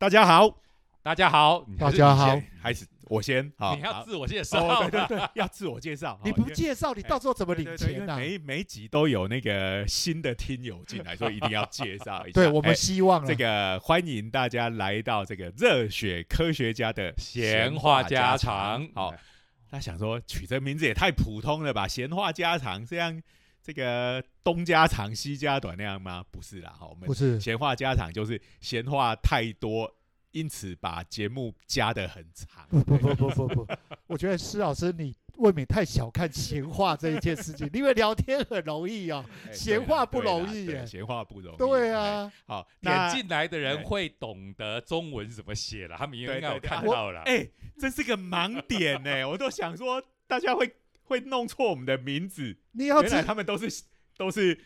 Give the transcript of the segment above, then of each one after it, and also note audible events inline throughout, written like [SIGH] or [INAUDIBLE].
大家好，大家好，大家好还是我先好，你要自我介绍。哦，对对对，[LAUGHS] 要自我介绍。你不介绍，你到时候怎么领钱呢？每每集都有那个新的听友进来，所以一定要介绍一下。对我们哎希望啊这个欢迎大家来到这个热血科学家的闲话家常，好，他想说取这名字也太普通了吧？闲话家常这样，这个东家长西家短那样吗？不是啦，哈，我们不是闲话家常就是闲话太多，因此把节目加的很长。不不不不不不，我觉得施老师你未免太小看闲话这一件事情，因为聊天很容易哦。哎闲话不容易闲话不容易。对哎，啊，好，点那进来的人对会懂得中文怎么写了，他们应该有看到了。哎，这是个盲点呢，我都想说大家会会弄错我们的名字，你要知原来他们都是都是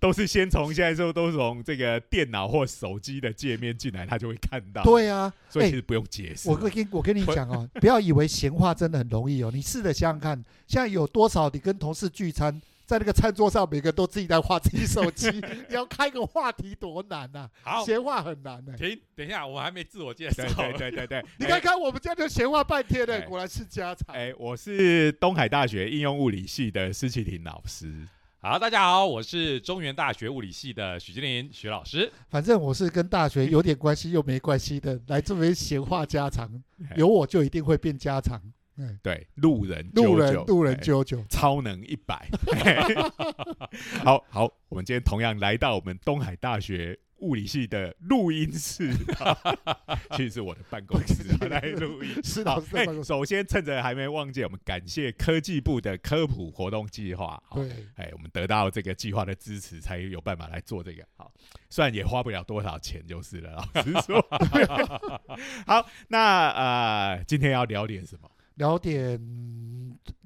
都是先从现在之后都是从这个电脑或手机的界面进来，他就会看到。，对啊。哎所以其实不用解释。我跟我跟你讲哦，不要以为闲话真的很容易哦，你试着想想看，现在有多少你跟同事聚餐，在那个餐桌上，每个都自己在划自己手机，你 [LAUGHS] 要开个话题多难呐、好，闲话很难呢、停，等一下，我还没自我介绍对。对对 [LAUGHS] 对对，你看看我们家就闲话半天哎的，果然是家常。哎，我是东海大学应用物理系的施启廷老师。好，大家好，我是中原大学物理系的许金林许老师。反正我是跟大学有点关系又没关系的，来这边闲话家常，哎有我就一定会变家常。嗯，对，路人路人路人哎啾啾，超能一百。[LAUGHS] 好好，我们今天同样来到我们东海大学物理系的录音室，[LAUGHS] 其实是我的办公室来录音。[LAUGHS] 是好老师，在哎办公室。首先趁着还没忘记，我们感谢科技部的科普活动计划。好对，哎，我们得到这个计划的支持，才有办法来做这个。好，虽然也花不了多少钱，就是了。老实说，好，那呃，今天要聊点什么？聊点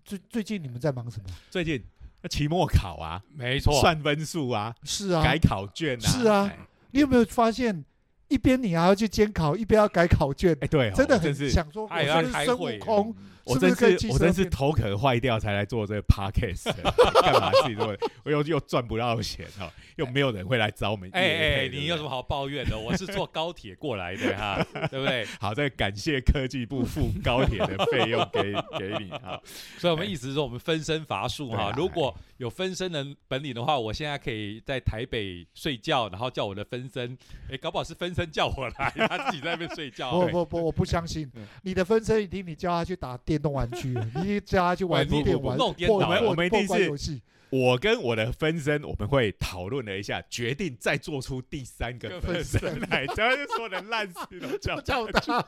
最最近你们在忙什么？最近期末考啊，没错，算分数啊，是啊，改考卷啊，是啊。哎。你有没有发现，一边你还要去监考，一边要改考卷，哎，对哦，真的很想说，我是孙悟空？我真是我真是头壳坏掉才来做这个 podcast，[LAUGHS] 干嘛自己做？我又又赚不到钱哦，又没有人会来找我们哎配。哎，你有什么好抱怨的？我是坐高铁过来的哈，[LAUGHS] 对不对？好？再感谢科技部付高铁的费用给 [LAUGHS] 给你哈。所以我们意思是说，我们分身乏术哈啊。如果有分身的本领的话，我现在可以在台北睡觉，然后叫我的分身，哎，搞不好是分身叫我来，他自己在那边睡觉。不不不，我不相信嗯你的分身一定你叫他去打电动玩具，[LAUGHS] 你叫他去玩不不不电玩弄电脑破破我们一定是游戏，我跟我的分身，我们会讨论了一下，决定再做出第三个分身来，[LAUGHS] 只要是说的烂事都叫叫他。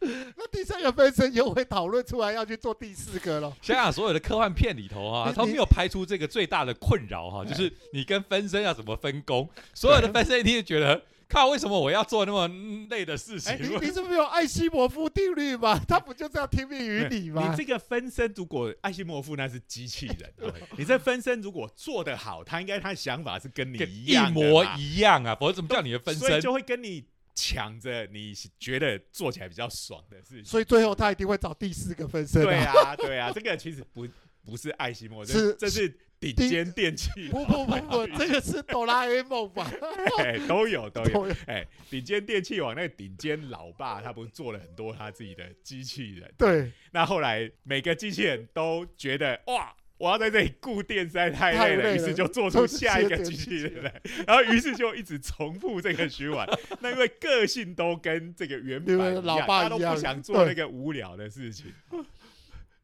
那第三个分身又会讨论出来要去做第四个了。想想所有的科幻片里头哈、你你他没有拍出这个最大的困扰哈、就是你跟分身要怎么分工。所有的分身一定会觉得，靠，为什么我要做那么嗯累的事情？哎，你 [LAUGHS] 你是不是有艾希摩夫定律吗？[LAUGHS] 他不就这样听命于你吗你？这个分身，如果艾希摩夫那是机器人，你这分身如果做得好，他应该他的想法是跟你一模一样啊，否则怎么叫你的分身？所以就会跟你抢着你觉得做起来比较爽的事情。所以最后他一定会找第四个分身、对啊，对啊，这个其实不不是艾希莫，这是这是顶尖电器，不不不不，这个是哆啦 A 梦吧？[LAUGHS] 哎都有都有。都有 [LAUGHS] 哎，顶尖电器网那个顶尖老爸，他不是做了很多他自己的机器人？对，那后来每个机器人都觉得哇。我要在这里固定实在太累了，于是就做出下一个机器人来，[LAUGHS] 然后于是就一直重复这个循环。那因为个性都跟这个原版一样，因为老爸他都不想做那个无聊的事情。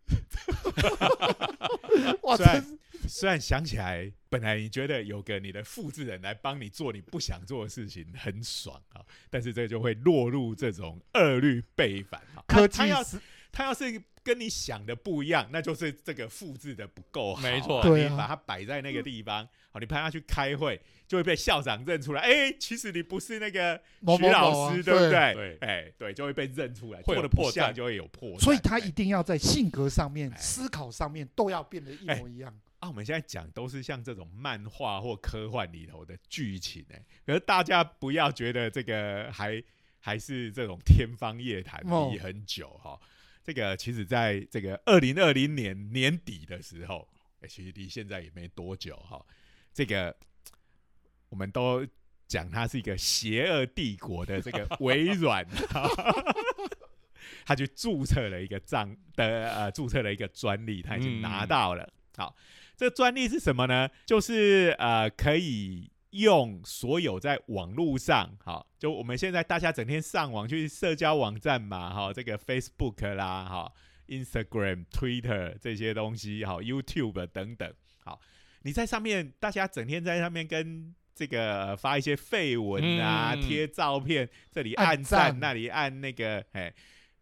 [LAUGHS] 哇，虽然虽然想起来，本来你觉得有个你的复制人来帮你做你不想做的事情很爽啊，但是这就会落入这种恶律背反啊。科技他他要是他要是跟你想的不一样，那就是这个复制的不够好。没错。你把它摆在那个地方，好，你派他去开会，就会被校长认出来。哎，其实你不是那个徐某某某啊老师，对。不对？哎，对，就会被认出来，会有做的破绽。就会有破绽。所以他哎一定要在性格上面、哎。思考上面都要变得一模一样。啊，我们现在讲都是像这种漫画或科幻里头的剧情哎、可是大家不要觉得这个还还是这种天方夜谭哦。离很久哈、这个其实在这个二零二零年年底的时候，哎、其实离现在也没多久哈、这个我们都讲它是一个邪恶帝国的这个微软，[LAUGHS] 他去注册了一个账的呃，注册了一个专利，他已经拿到了。好，这个专利是什么呢？就是呃，可以用所有在网络上，好，就我们现在大家整天上网去社交网站嘛，哈，这个 Facebook 啦，哈，Instagram、Twitter 这些东西，好，YouTube 等等，好，你在上面，大家整天在上面跟这个发一些绯闻啊，嗯。贴照片，这里按按赞，赞。那里按那个，哎，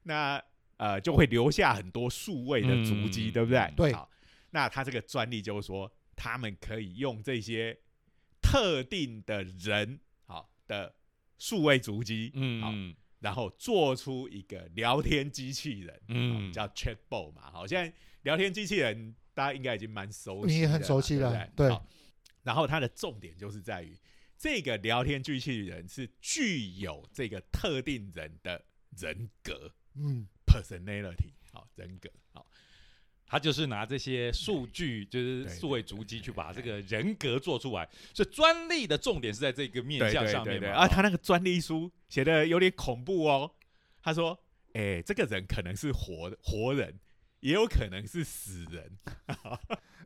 那呃就会留下很多数位的足迹，嗯。对不对？对。好，那他这个专利就是说，他们可以用这些特定的人好的数位足迹，好，嗯然后做出一个聊天机器人，嗯嗯，叫 Chatbot 嘛。好，现在聊天机器人大家应该已经蛮熟悉，你也很熟悉了对对对？然后它的重点就是在于这个聊天机器人是具有这个特定人的人格嗯，（personality），好，人格，好，他就是拿这些数据，就是对数位足迹去把这个人格做出来，所以专利的重点是在这个面对向。上面嘛。啊，他那个专利书写的有点恐怖哦。他说：“哎，这个人可能是活活人，也有可能是死人。[LAUGHS] ”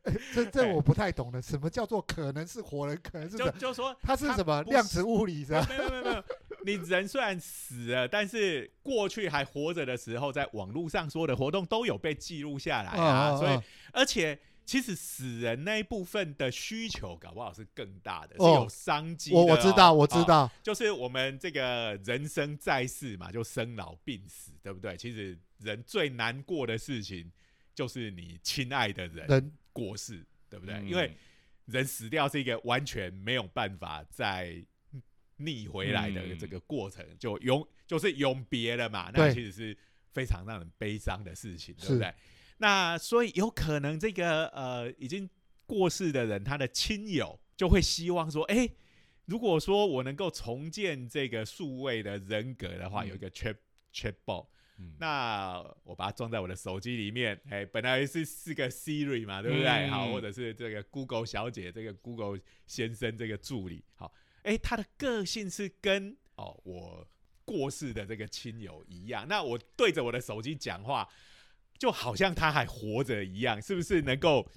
哎这这我不太懂了，什么叫做可能是活人，可能是就什就说他是什么不量子物理是吧？没有没有没有，[LAUGHS] 你人虽然死了，但是过去还活着的时候，在网络上说的活动都有被记录下来啊。所以而且其实死人那一部分的需求，搞不好是更大的，是哦有商机的、我我知道，我知。哦道，就是我们这个人生在世嘛，就生老病死，对不对？其实人最难过的事情，就是你亲爱的人人过世，对不对？嗯因为人死掉是一个完全没有办法再逆回来的嗯这个过程，就永就是永别了嘛。那其实是非常让人悲伤的事情，对不对？那所以有可能这个呃已经过世的人，他的亲友就会希望说，哎、如果说我能够重建这个数位的人格的话，嗯有一个 chat chatbot，嗯那我把它装在我的手机里面，哎、本来是是个 Siri 嘛，对不对？嗯好，或者是这个 Google 小姐，这个 Google 先生这个助理，好，哎、他的个性是跟哦我过世的这个亲友一样，那我对着我的手机讲话，就好像他还活着一样，是不是能够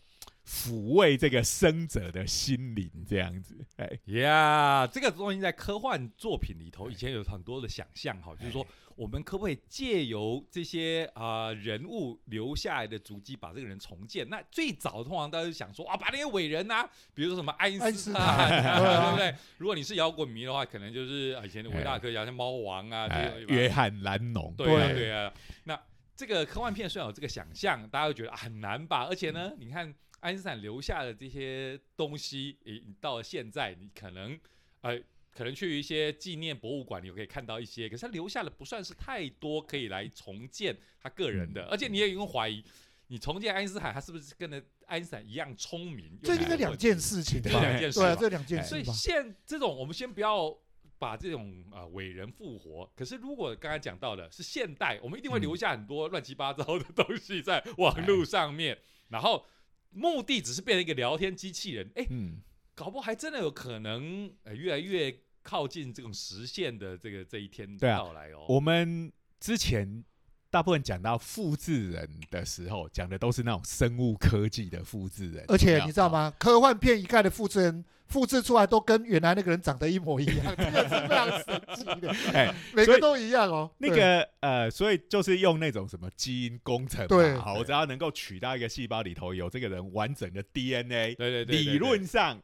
抚慰这个生者的心灵这样子？哎、呀这个东西在科幻作品里头以前有很多的想象哈，就是说我们可不可以借由这些啊、人物留下来的足迹，把这个人重建？那最早通常大家就想说啊，把那些伟人啊，比如说什么爱因斯斯坦，坦对不对？[LAUGHS] 如果你是摇滚迷的话，可能就是啊以前的伟大科学家，像猫王啊，对约翰兰农，对啊，对对啊。那这个科幻片虽然有这个想象，大家会觉得、啊、很难吧？而且呢，你看爱因斯坦留下的这些东西，诶，你到了现在，你可能呃，可能去一些纪念博物馆，你可以看到一些，可是他留下的不算是太多，可以来重建他个人的。嗯而且你也有怀疑，你重建爱因斯坦，他是不是跟着爱因斯坦一样聪明？这应该两件事情吧？这两件事对啊，这两件所以。现这种，我们先不要把这种啊伟人复活。可是如果刚才讲到的是现代，我们一定会留下很多乱七八糟的东西在网络上面，然后目的只是变成一个聊天机器人。哎，嗯，搞不好还真的有可能，呃，越来越靠近这种实现的这个这一天到来哦。我们之前大部分讲到复制人的时候，讲的都是那种生物科技的复制人，而且你知道？吗？科幻片一概的复制人复制出来都跟原来那个人长得一模一样，[LAUGHS] 这个是非常神奇的，[LAUGHS] 哎，每个都一样哦。那对个呃，所以就是用那种什么基因工程嘛，对好，我只要能够取到一个细胞里头有这个人完整的 DNA，对对对对理论上，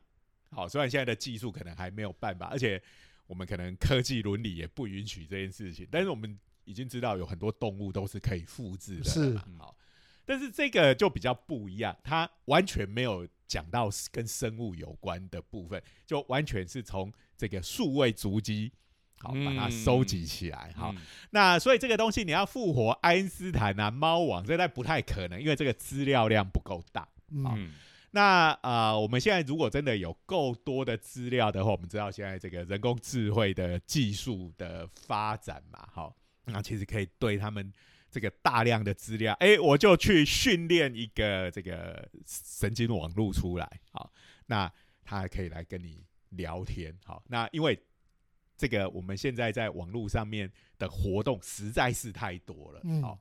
好，虽然现在的技术可能还没有办法，而且我们可能科技伦理也不允许这件事情，但是我们已经知道有很多动物都是可以复制的是嘛，好，但是这个就比较不一样，它完全没有讲到跟生物有关的部分，就完全是从这个数位足迹。好，把它收集起来。好，嗯那所以这个东西你要复活爱因斯坦啊、猫王，这在不太可能，因为这个资料量不够大。嗯，嗯那呃，我们现在如果真的有够多的资料的话，我们知道现在这个人工智慧的技术的发展嘛，好，那其实可以对他们这个大量的资料，哎，我就去训练一个这个神经网络出来，好，那它可以来跟你聊天，好，那因为这个我们现在在网络上面的活动实在是太多了，嗯哦，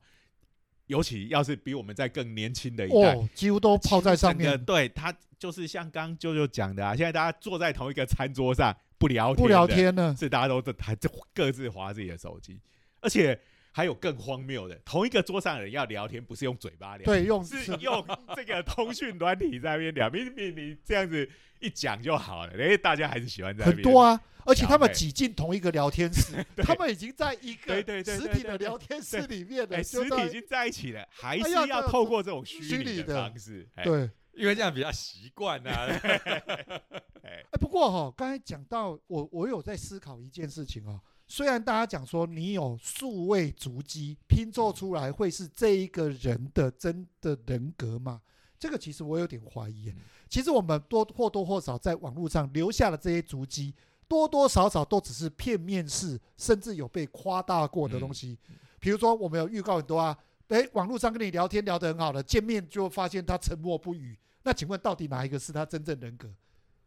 尤其要是比我们在更年轻的一代，哦，几乎都泡在上面，对他就是像刚舅舅讲的啊，现在大家坐在同一个餐桌上不聊天，不聊，天呢。是大家都在还就各自划自己的手机，而且还有更荒谬的，同一个桌上的人要聊天，不是用嘴巴聊，对，用是用这个通讯软体在那边聊，明明你这样子一讲就好了，哎，大家还是喜欢在很多啊，而且他们聊挤进同一个聊天室，他们已经在一个实体的聊天室里面哎，了，实体已经在一起了，还是要透过这种虚虚拟拟的的方式，哎对。因为这样比较习惯啊。[LAUGHS] 哎，哎，不过哈、刚才讲到我，我有在思考一件事情哦。虽然大家讲说你有数位足迹拼凑出来会是这一个人的真的人格吗，这个其实我有点怀疑。其实我们多或多或少在网络上留下的这些足迹，多多少少都只是片面式，甚至有被夸大过的东西。比如说，我们有预告很多啊，诶，网络上跟你聊天聊得很好的，见面就发现他沉默不语。那请问到底哪一个是他真正人格？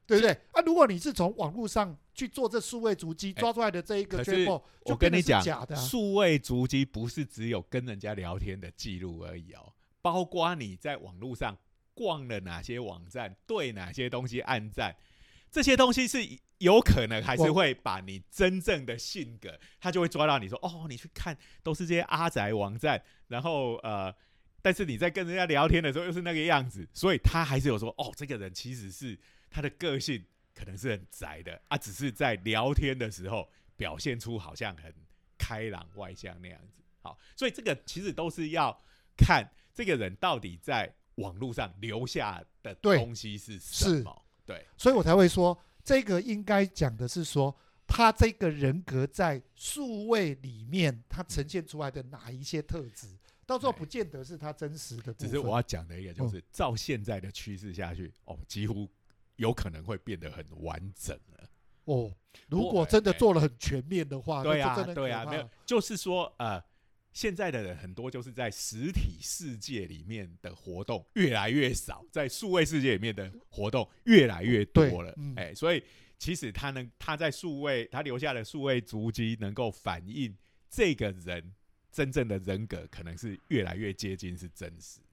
对不对？啊，如果你是从网络上去做这数位足迹哎抓出来的这一个可是 j 就跟你讲假的、啊。数位足迹不是只有跟人家聊天的记录而已哦，包括你在网络上逛了哪些网站，对哪些东西按赞，这些东西是有可能还是我会把你真正的性格，他就会抓到你说哦，你去看都是这些阿宅网站，然后呃。但是你在跟人家聊天的时候又是那个样子，所以他还是有说哦，这个人其实是他的个性可能是很宅的啊，只是在聊天的时候表现出好像很开朗外向那样子。好，所以这个其实都是要看这个人到底在网络上留下的东西是什么。对，所以我才会说，这个应该讲的是说，他这个人格在数位里面，他呈现出来的哪一些特质，到时候哎不见得是他真实的。只是我要讲的一个就是，照现在的趋势下去，哦，几乎有可能会变得很完整了。哦，如果真的哎做了很全面的话，对啊那就真的，很对啊，可怕没有，就是说，呃，现在的人很多就是在实体世界里面的活动越来越少，在数位世界里面的活动越来越多了，哎、所以其实他能他在数位他留下的数位足迹，能够反映这个人真正的人格，可能是越来越接近是真实的。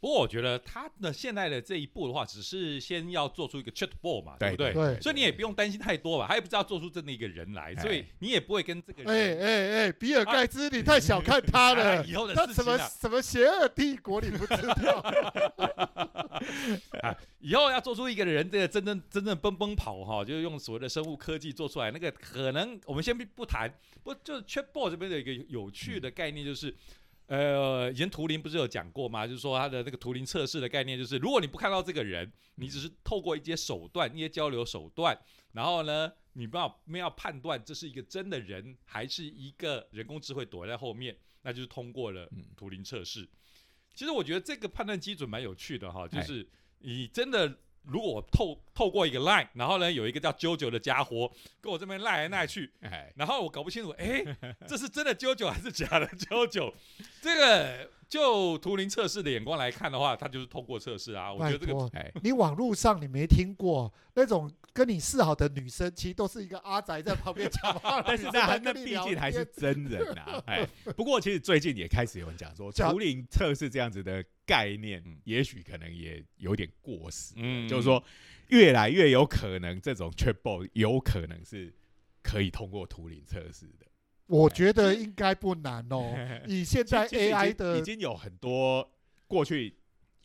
不过我觉得他的现在的这一步的话，只是先要做出一个 chatbot 嘛，对不对？对所以你也不用担心太多吧，他也不知道做出真的一个人来，哎所以你也不会跟这个哎人。哎哎，比尔盖茨，你太小看他了啊。[LAUGHS] 以后的他什么事情啊，什么邪恶帝国，你不知道？[LAUGHS] 以后要做出一个人这个真正真正奔奔跑哈，就是用所谓的生物科技做出来，那个可能我们先不不谈，不就是 chatbot 这边的一个有趣的概念就是。呃，以前图灵不是有讲过吗？就是说他的那个图灵测试的概念，就是如果你不看到这个人，你只是透过一些手段、一些交流手段，然后呢，你不要没有判断这是一个真的人，还是一个人工智慧躲在后面，那就是通过了嗯图灵测试。其实我觉得这个判断基准蛮有趣的哈，就哎是你真的如果我透透过一个 line，然后呢有一个叫啾啾的家伙跟我这边赖来赖去，哎，然后我搞不清楚，哎，[LAUGHS] 这是真的啾啾还是假的啾啾？这个就图灵测试的眼光来看的话，它就是通过测试啊。我觉得这个，哎，你网络上你没听过那种跟你示好的女生，其实都是一个阿宅在旁边讲话 [LAUGHS] 但是那那毕竟还是真人啊，[LAUGHS] 哎，不过其实最近也开始有人讲说，讲图灵测试这样子的概念嗯，也许可能也有点过时，嗯就是说越来越有可能这种 Triple 有可能是可以通过图灵测试的。我觉得应该不难哦。[LAUGHS] 以现在 AI 的已经有很多过去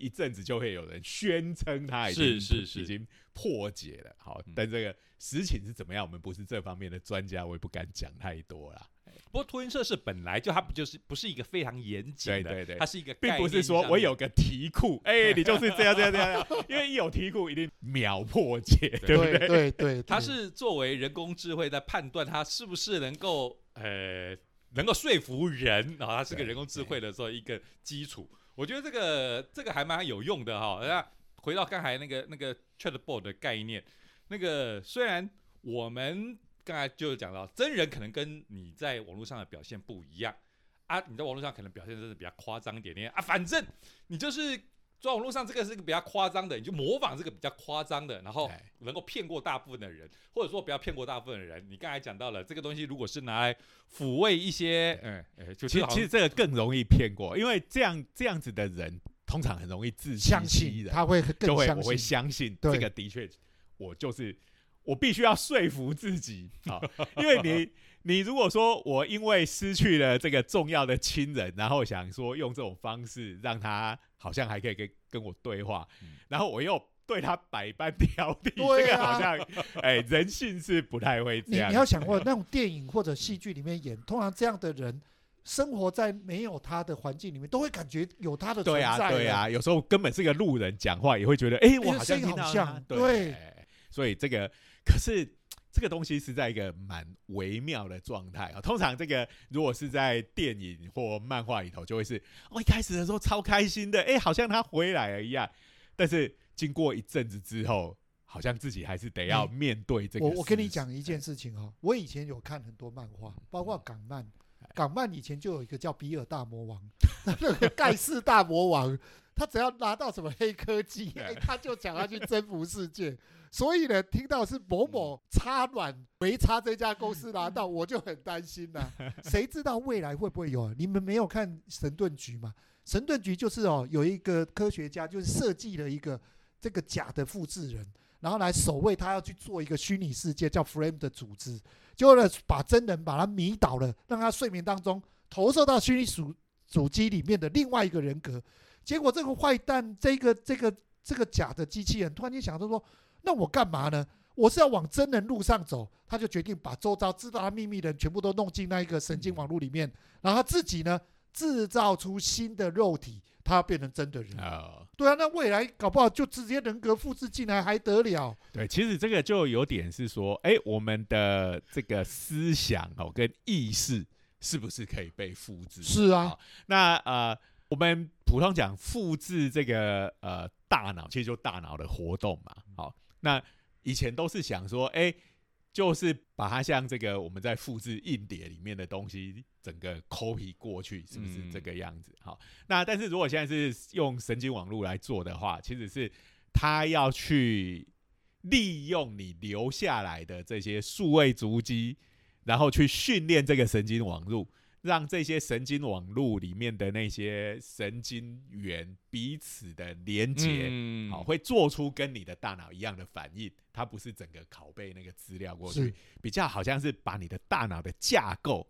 一阵子就会有人宣称他已经是是是。已经破解了，好嗯，但这个实情是怎么样，我们不是这方面的专家，我也不敢讲太多啦。不过托运测试本来就它不就是不是一个非常严谨的，对对对。它是一个并不是说我有个题库，哎、你就是这样这样这样，[LAUGHS] 因为一有题库一定秒破解，对不对？对？对对，它是作为人工智慧在判断它是不是能够呃能够说服人，然后它是个人工智慧的时候一个基础。我觉得这个这个还蛮有用的哈。那回到刚才那个那个 chatbot 的概念，那个虽然我们刚才就讲到真人可能跟你在网络上的表现不一样啊，你在网络上可能表现真的比较夸张一点点啊，反正你就是在网络上这个是一个比较夸张的，你就模仿这个比较夸张的，然后哎能够骗过大部分的人，或者说不要骗过大部分的人。你刚才讲到了这个东西，如果是拿来抚慰一些，嗯，其实其实这个更容易骗过，因为这样这样子的人通常很容易自欺相欺人，信他会就会我会更相信。相信对这个的确，我就是我必须要说服自己 [LAUGHS] 啊，因为你 [LAUGHS] 你如果说我因为失去了这个重要的亲人，然后想说用这种方式让他好像还可以跟跟我对话，嗯。然后我又对他百般挑剔，对这个好啊像哎人性是不太会这样。你你要想过，那种电影或者戏剧里面演，通常这样的人生活在没有他的环境里面，都会感觉有他的存对在。啊，对啊，，有时候根本是个路人讲话，也会觉得，哎、我好像听到对。所以这个可是这个东西是在一个蛮微妙的状态啊。通常这个如果是在电影或漫画里头，就会是哦，一开始的时候超开心的，哎、好像他回来了一样，但是经过一阵子之后。好像自己还是得要面对这个。我我跟你讲一件事情哦，我以前有看很多漫画，包括港漫。港漫以前就有一个叫比尔大魔王，那个盖世大魔王，他只要拿到什么黑科技，[LAUGHS] 对哎他就想要去征服世界。所以呢，听到是某某插卵没插这家公司拿到，我就很担心呐、谁知道未来会不会有啊？你们没有看《神盾局》吗？《神盾局》就是哦，有一个科学家就是设计了一个这个假的复制人，然后来守卫他要去做一个虚拟世界叫 Frame 的组织，结果呢把真人把他迷倒了，让他睡眠当中投射到虚拟主主机里面的另外一个人格。结果这个坏蛋，这个这个这个假的机器人突然间想到说，那我干嘛呢？我是要往真人路上走，他就决定把周遭知道他秘密的人全部都弄进那一个神经网络里面，然后他自己呢制造出新的肉体，他要变成真的人。呃，对啊，那未来搞不好就直接人格复制进来还得了？对，其实这个就有点是说，哎、我们的这个思想哦跟意识是不是可以被复制？是啊好，那呃，我们普通讲复制这个呃大脑，其实就大脑的活动嘛。好，那以前都是想说，哎、就是把它像这个我们在复制硬碟里面的东西，整个 copy 过去，是不是嗯这个样子？好，那但是如果现在是用神经网络来做的话，其实是它要去利用你留下来的这些数位足迹，然后去训练这个神经网络，让这些神经网络里面的那些神经元彼此的连接，嗯好、会做出跟你的大脑一样的反应。它不是整个拷贝那个资料过去，比较好像是把你的大脑的架构，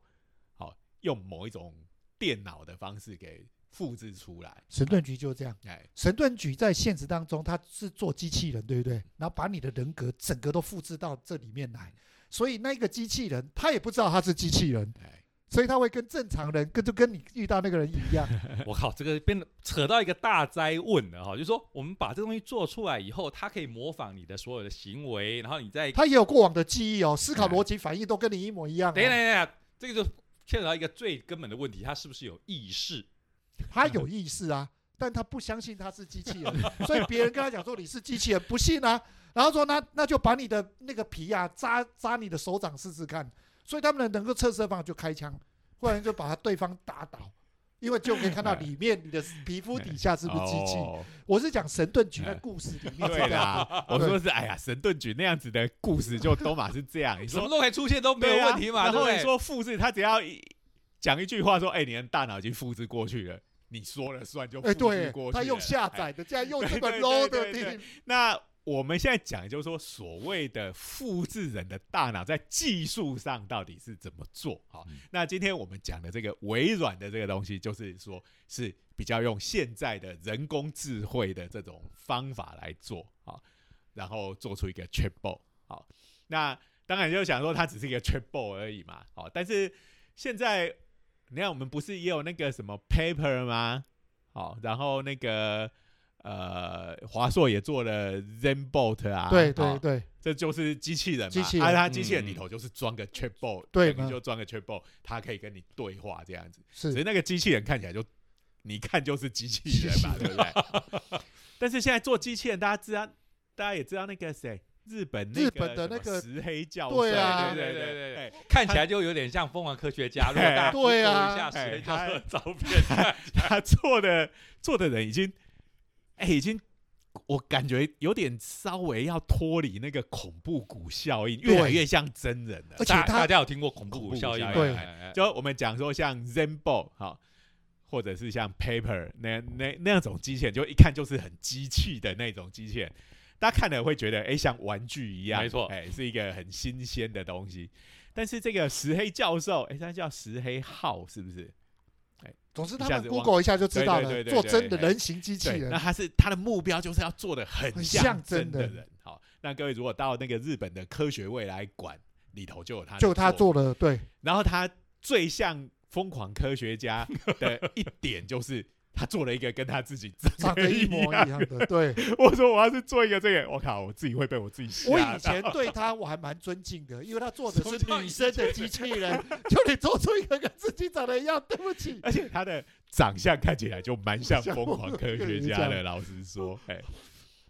好、用某一种电脑的方式给复制出来。神盾局就这样。哎，神盾局在现实当中，它是做机器人，对不对？然后把你的人格整个都复制到这里面来，所以那个机器人他也不知道他是机器人，哎，所以他会跟正常人跟就跟你遇到那个人一样。[LAUGHS] 我靠，这个变得扯到一个大灾问了哈，就是说我们把这东西做出来以后，他可以模仿你的所有的行为，然后你再他也有过往的记忆哦，思考逻辑反应都跟你一模一样、哦。等等一下，这个就牵扯到一个最根本的问题，他是不是有意识？他有意识啊，但他不相信他是机器人，[LAUGHS] 所以别人跟他讲说你是机器人，不信啊，然后说那那就把你的那个皮啊扎扎你的手掌试试看，所以他们能够测试的方法就开枪，不然就把他对方打倒。因为就可以看到里面你的皮肤底下是不是机器？哦我是讲神盾局那故事里面对。啦，我说是，哎呀，神盾局那样子的故事就都嘛是这样。你什么都可以出现都没有问题嘛，然后你？说复制，他只要一讲一句话说，哎，你的大脑已经复制过去了，你说了算就复哎，制对过去了。他用下哎载的，竟然用这么 [LAUGHS] low 的地，那我们现在讲，就是说所谓的复制人的大脑在技术上到底是怎么做？好，嗯那今天我们讲的这个微软的这个东西，就是说是比较用现在的人工智慧的这种方法来做，好，然后做出一个 chatbot，好，那当然就想说它只是一个 chatbot 而已嘛，好，但是现在你看我们不是也有那个什么 paper 吗？好，然后那个呃，华硕也做了 ZenBot 啊，对对好对，这就是机器人嘛，机器人啊，它机器人嗯里头就是装个 chatbot，对嘛等于就装个 chatbot，它可以跟你对话这样子。只是是那个机器人看起来就，你看就是机器人嘛，[LAUGHS] 对不对？但是现在做机器人，大家知道，大家也知道那个谁，日本那个日本的那个石黑教授，对啊对对对对对，看起来就有点像疯狂科学家。[LAUGHS] 如果大家对啊一下石哎黑教授的照片，他做的做的人已经，哎、已经我感觉有点稍微要脱离那个恐怖谷效应，越来越像真人了而。且大大家有听过恐怖谷效应吗？效应哎哎哎就我们讲说像 Zenbo 哈，或者是像 Paper 那那那种机器人，就一看就是很机器的那种机器人，大家看了会觉得哎、像玩具一样，没错哎、是一个很新鲜的东西。但是这个石黑教授，哎、他叫石黑浩是不是？总之他们 Google 一下就知道了，做真的人形机器，人那，他是他的目标就是要做的很像真的人。好，那各位如果到那个日本的科学未来馆里头，就有他就他做的对，然后他最像疯狂科学家的一点就是，他做了一个跟他自己长得一模一样的。对 [LAUGHS] 我说我要是做一个这个，我靠，我自己会被我自己吓我。以前对他我还蛮尊敬的，因为他做的是女生的机器人，[LAUGHS] 就你做出一个跟自己长得一样，[LAUGHS] 对不起。而且他的长相看起来就蛮像像疯狂科学家的。老实说，哎，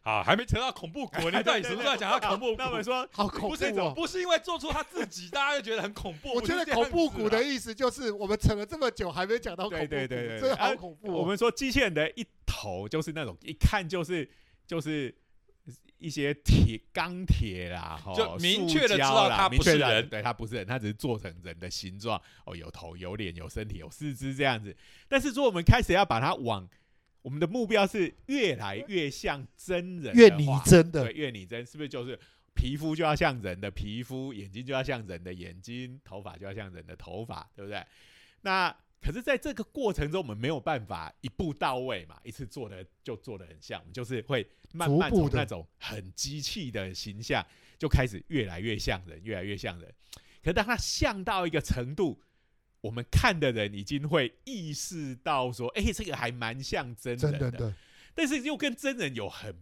好，还没扯到恐怖谷，[LAUGHS] 你到底什么时候讲到恐怖谷？那我们说，好恐怖哦！不是因为做出他自己，大家就觉得很恐怖。[LAUGHS] 我觉得恐怖谷的意思就是，我们扯了这么久还没讲到恐怖谷，对对对对对真的好啊恐怖哦。我们说机器人的一头就是那种一看就是就是一些铁钢铁啦，就明确地塑胶啦知道它不是人对，它不是人，它只是做成人的形状，哦，有头有脸有身体有四肢这样子。但是说我们开始要把它往我们的目标是越来越像真人，越拟真的对，越拟真，是不是就是皮肤就要像人的皮肤，眼睛就要像人的眼睛，头发就要像人的头发，对不对？那可是，在这个过程中，我们没有办法一步到位嘛，一次做的就做的很像，我们就是会慢慢从那种很机器的形象，就开始越来越像人，越来越像人。可是当它像到一个程度，我们看的人已经会意识到说，哎、这个还蛮像真人的，真的的，但是又跟真人有很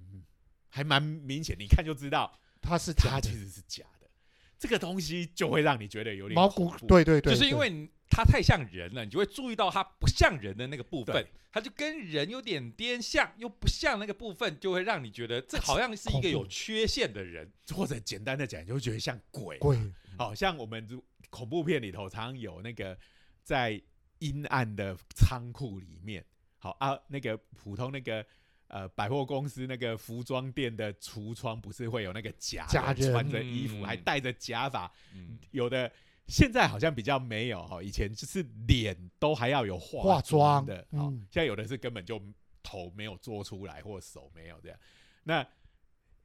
还蛮明显，你看就知道他是他其，实是假的。这个东西就会让你觉得有点毛骨恐怖，对对对，就是因对为你他太像人了，你就会注意到他不像人的那个部分对，他就跟人有点点像又不像那个部分，就会让你觉得这好像是一个有缺陷的人。或者简单的讲，就会觉得像鬼。鬼好像我们如恐怖片里头常常有那个在阴暗的仓库里面，好啊，那个普通那个呃百货公司那个服装店的橱窗不是会有那个假穿着衣服、嗯。还戴着假发，嗯，有的现在好像比较没有哈，以前就是脸都还要有化化妆的，好、嗯。现在有的是根本就头没有做出来或手没有这样，那。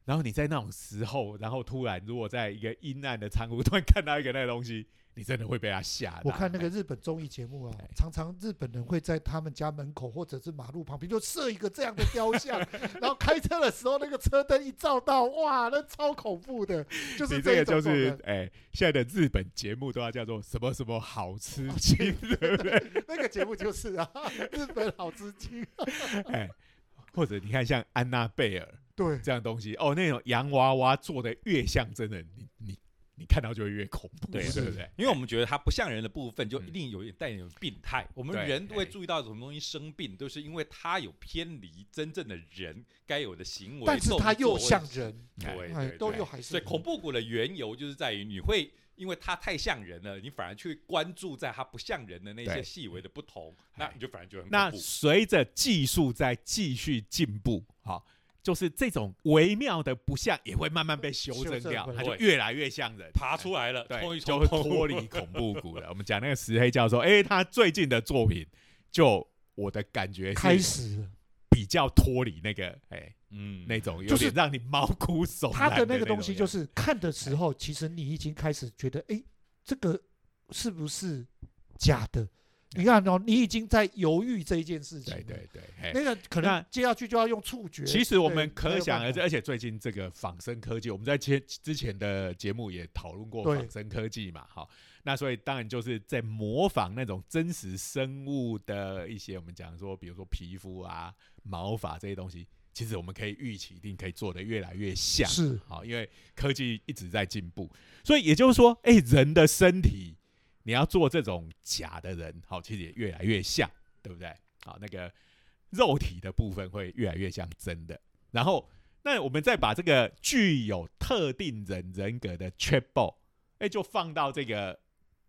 然后你在那种时候，然后突然如果在一个阴暗的仓库突然看到一个那个东西，你真的会被他吓到。我看那个日本综艺节目啊哎，常常日本人会在他们家门口或者是马路旁边就设一个这样的雕像，[LAUGHS] 然后开车的时候那个车灯一照到，哇，那超恐怖的，就是你这个就是状哎、现在的日本节目都要叫做什么什么好吃惊，[LAUGHS] 对不对？那个节目就是啊，日本好吃惊，[LAUGHS] 哎，或者你看像安娜贝尔对，这样东西，哦，那种洋娃娃做的越像真的，你你你看到就会越恐怖，对对不对？因为我们觉得它不像人的部分，就嗯一定有点带点病态。我们人都会哎注意到什么东西生病，都是因为它有偏离真正的人该有的行为，但是它又像人，对哎，对对都又还是所以恐怖谷的缘由就是在于你会因为它太像人了，你反而去关注在它不像人的那些对细微的不同，那哎你就反而觉得很那恐怖。随着技术在继续进步，好、就是这种微妙的不像也会慢慢被修正掉，它就越来越像人，爬出来了，对，就会脱离恐怖谷了。我们讲那个石黑教授，哎、他最近的作品，就我的感觉开始比较脱离那个，哎、嗯。那种有点让你毛骨悚然他的那个东西，就是看的时候，其实你已经开始觉得，哎，这个是不是假的？你看哦，你已经在犹豫这一件事情了。对对对，哎那个可能接下去就要用触觉。其实我对们可想而知，而且最近这个仿生科技，我们在前之前的节目也讨论过仿生科技嘛，好，那所以当然就是在模仿那种真实生物的一些我们讲说，比如说皮肤啊、毛发这些东西，其实我们可以预期一定可以做得越来越像，是好，因为科技一直在进步，所以也就是说，哎、人的身体你要做这种假的人，好，其实也越来越像，对不对？好，那个肉体的部分会越来越像真的。然后，那我们再把这个具有特定人人格的 Chatbot，哎，就放到这个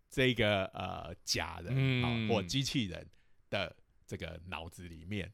这个呃假人啊、或机器人的这个脑子里面，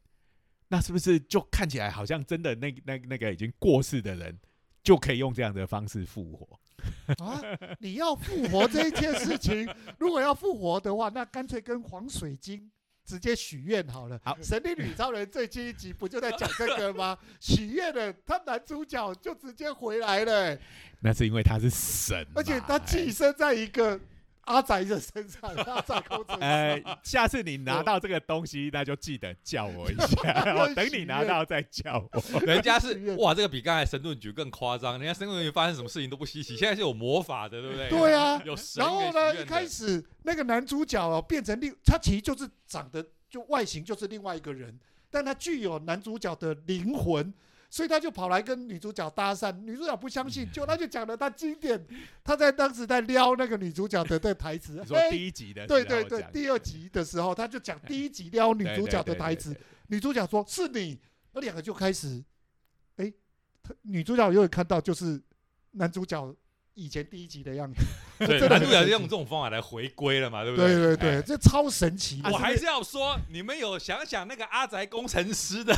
那是不是就看起来好像真的那那那个已经过世的人就可以用这样的方式复活？[LAUGHS] 啊，你要复活这一件事情，[LAUGHS] 如果要复活的话，那干脆跟黄水晶直接许愿好了。好神力女超人最近一集不就在讲这个吗？[LAUGHS] 许愿了，他男主角就直接回来了、欸那是因为他是神，而且他寄生在一个阿仔的身上，[LAUGHS] 阿仔工程哎。呃，下次你拿到这个东西，那就记得叫我一下，[LAUGHS] 我等你拿到再叫我。[LAUGHS] 人家是哇，这个比刚才神盾局更夸张。人家神盾局发生什么事情都不稀奇，现在是有魔法的，对不对？对啊，有神然后呢，一开始那个男主角哦，变成另他其实就是长得就外形就是另外一个人，但他具有男主角的灵魂，所以他就跑来跟女主角搭讪，女主角不相信，就他就讲了他经典，他在当时在撩那个女主角的那台词 [LAUGHS] 你，说哎第一集的对对对，第二集的时候他就讲第一集撩女主角的台词，，女主角说是你，那两个就开始，哎，他女主角又有看到就是男主角以前第一集的样子，[LAUGHS] 对，真的男主角是用这种方法来回归了嘛，对不对？对对对，哎。这超神奇。我还是要说，你们有想想那个阿宅工程师的，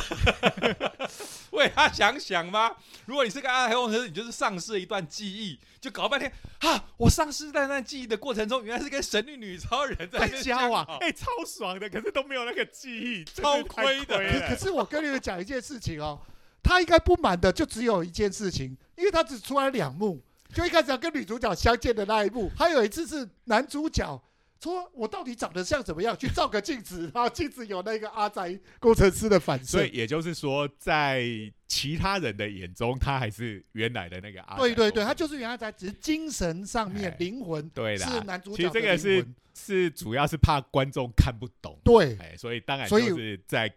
[LAUGHS] 为他想想吗？如果你是个阿宅工程师，你就是丧失了一段记忆，就搞半天啊！我丧失那段记忆的过程中，原来是跟神力女超人在交往，好 [LAUGHS] 哎，超爽的，可是都没有那个记忆，超亏的。可可是我跟你们讲一件事情哦，他应该不满的就只有一件事情，因为他只出来两幕，就一开始要跟女主角相见的那一幕，还有一次是男主角说我到底长得像怎么样，去照个镜子，然后镜子有那个阿宅工程师的反射。所以。也就是说，在其他人的眼中，他还是原来的那个阿宅对对对，他就是原来在只是精神上面哎灵魂对啦。是男主角其实这个是，是主要是怕观众看不懂，对。哎，所以当然就是在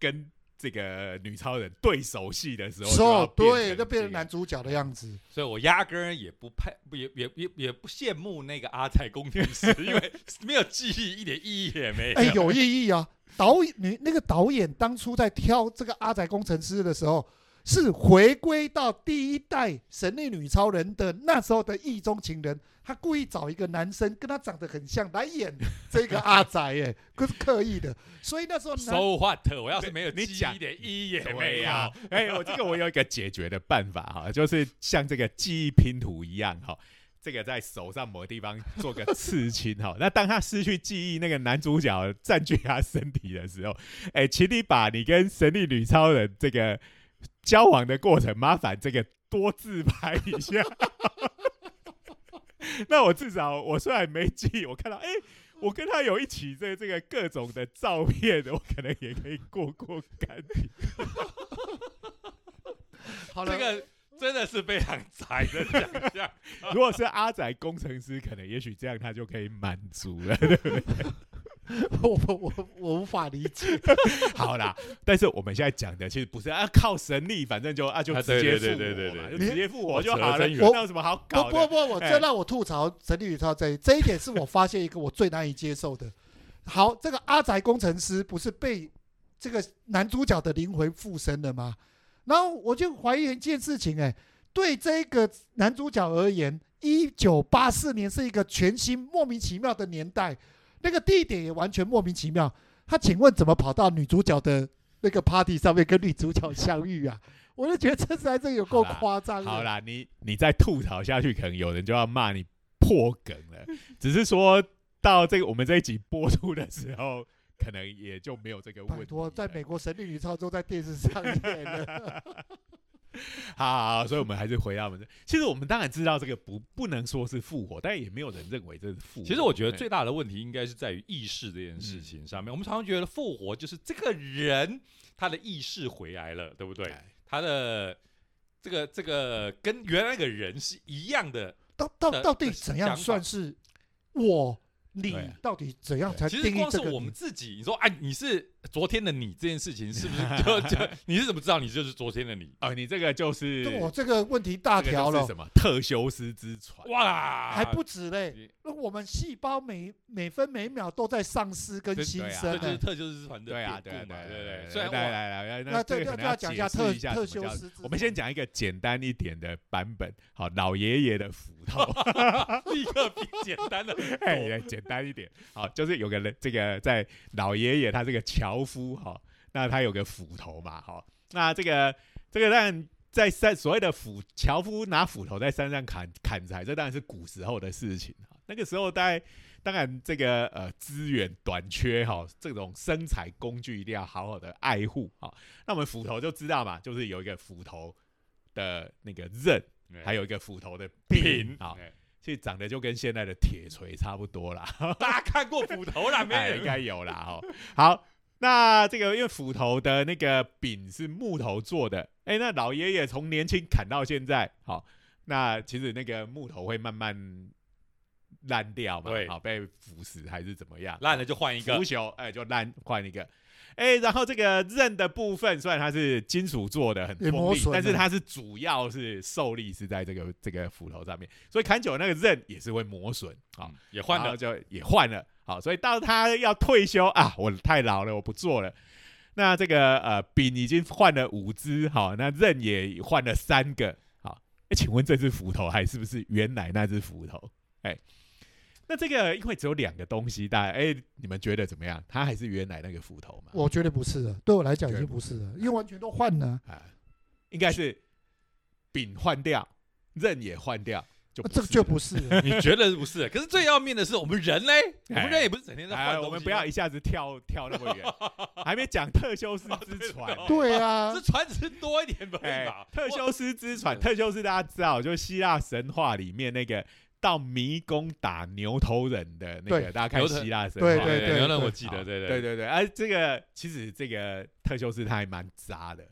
跟这个女超人对手戏的时候，时候就要对，就变成男主角的样子。所以我压根儿也不配，不也也也也不羡慕那个阿宅工程师，因为 [LAUGHS] 没有记忆，一点意义也没有。哎，有意义啊！导演，你那个导演当初在挑这个阿宅工程师的时候，是回归到第一代神力女超人的那时候的意中情人，他故意找一个男生跟他长得很像来演 [LAUGHS] 这个阿宅，哎，可是刻意的。所以那时候 So [LAUGHS] what？我要是没有你讲一点意义也没有。呀、哎，我这个我有一个解决的办法哈，[LAUGHS] 就是像这个记忆拼图一样哈。这个在手上某个地方做个刺青哈，那当他失去记忆，那个男主角占据他身体的时候，哎，请你把你跟神力女超人这个交往的过程，麻烦这个多自拍一下。[LAUGHS] 那我至少我虽然没记，我看到哎、我跟他有一起这这个各种的照片，我可能也可以过过干瘾。[LAUGHS] 好了，这个真的是非常窄的想象。[LAUGHS] 如果是阿仔工程师，可能也许这样他就可以满足了，对不对？[LAUGHS] 我我我我无法理解。[LAUGHS] 好啦，但是我们现在讲的其实不是啊，靠神力，反正就啊就啊直接对对对对对就直接复活我就好了，扯得真远那有什么好不搞的？不不，我哎这让我吐槽神力宇超这一这一点是我发现一个我最难以接受的。[LAUGHS] 好，这个阿宅工程师不是被这个男主角的灵魂附身了吗？然后我就怀疑一件事情、哎，对这个男主角而言，一九八四年是一个全新莫名其妙的年代，那个地点也完全莫名其妙。他请问怎么跑到女主角的那个 party 上面跟女主角相遇啊？[LAUGHS] 我就觉得这实在是有够夸张。好啦，你你再吐槽下去，可能有人就要骂你破梗了。[LAUGHS] 只是说到这个我们这一集播出的时候，可能也就没有这个问题了。拜托，在美国神力女超都在电视上演了。[LAUGHS] [LAUGHS] 好好好，所以我们还是回到我们这。其实我们当然知道这个不不能说是复活，但也没有人认为这是复活。其实我觉得哎最大的问题应该是在于意识这件事情上面。我们常常觉得复活就是这个人他的意识回来了，对不对？哎他的这个这个跟原来那个人是一样的。到到到底怎样算是我？你到底怎样才其实定义光是我这个你们自己，你说哎，你是昨天的你这件事情，是不是 [LAUGHS] 就就你是怎么知道你就是昨天的你？哦，你这个就是这我这个问题大条了，就是什么特修斯之船？哇，还不止嘞你。那我们细胞每每分每秒都在丧失跟对对啊新生这就是。特修斯船的对啊，典故嘛，对啊，对对？对虽然来我来来来，那这这个就要讲一下特一下特修斯之我们先讲一个简单一点的版本，好，老爷爷的斧头，[LAUGHS] 立刻比简单的哎，来简单一点，好，就是有个人，这个在老爷爷他这个樵夫哈，那他有个斧头嘛，哈，那这个这个当然在山所谓的斧樵夫拿斧头在山上砍砍柴，这当然是古时候的事情哈。那个时候大概当然这个呃资源短缺哈，这种生产工具一定要好好的爱护哈。那我们斧头就知道嘛，就是有一个斧头的那个刃，还有一个斧头的柄啊。哎其实长得就跟现在的铁锤差不多啦，大家看过斧头了没哎，有？应该有啦哈。好，那这个因为斧头的那个柄是木头做的，哎，那老爷爷从年轻砍到现在，好，那其实那个木头会慢慢烂掉嘛，对好被腐蚀还是怎么样？烂了就换一个腐，朽，哎，就烂换一个。哎，然后这个刃的部分，虽然它是金属做的，很锋利，但是它是主要是受力是在这个这个斧头上面，所以砍久了那个刃也是会磨损啊。嗯也换了，就也换了，好，所以到他要退休啊，我太老了，我不做了。那这个呃柄已经换了五只，好，那刃也换了三个，好，哎，请问这只斧头还是不是原来那只斧头？哎，那这个因为只有两个东西，大家哎，你们觉得怎么样？它还是原来那个斧头吗？我觉得不是的，对我来讲已经不是了，因为完全都换了。啊，应该是柄换掉，刃也换掉，就啊这个就不是 [LAUGHS] 你觉得不是？可是最要命的是我们人嘞，我们人也不是整天在换。我们不要一下子跳跳那么远，[LAUGHS] 还没讲特修斯之船。呢。对啊。这，船只是多一点吧？特修斯之船，特修斯大家知道，就是希腊神话里面那个到迷宫打牛头人的那个，大家看希腊神对话，对对对牛人我记得，对对对。对对，哎、这个其实这个特修斯他还蛮渣的，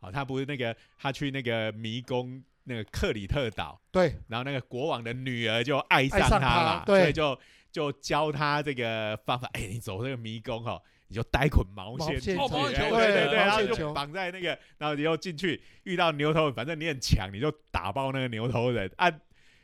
好，他不是那个他去那个迷宫那个克里特岛，对然后那个国王的女儿就爱上他嘛，他对所以就就教他这个方法，哎、你走这个迷宫哦，你就带捆毛线进去，毛线球哎对对对，对然后就毛线球绑在那个，然后你又进去遇到牛头人，反正你很强，你就打爆那个牛头人啊。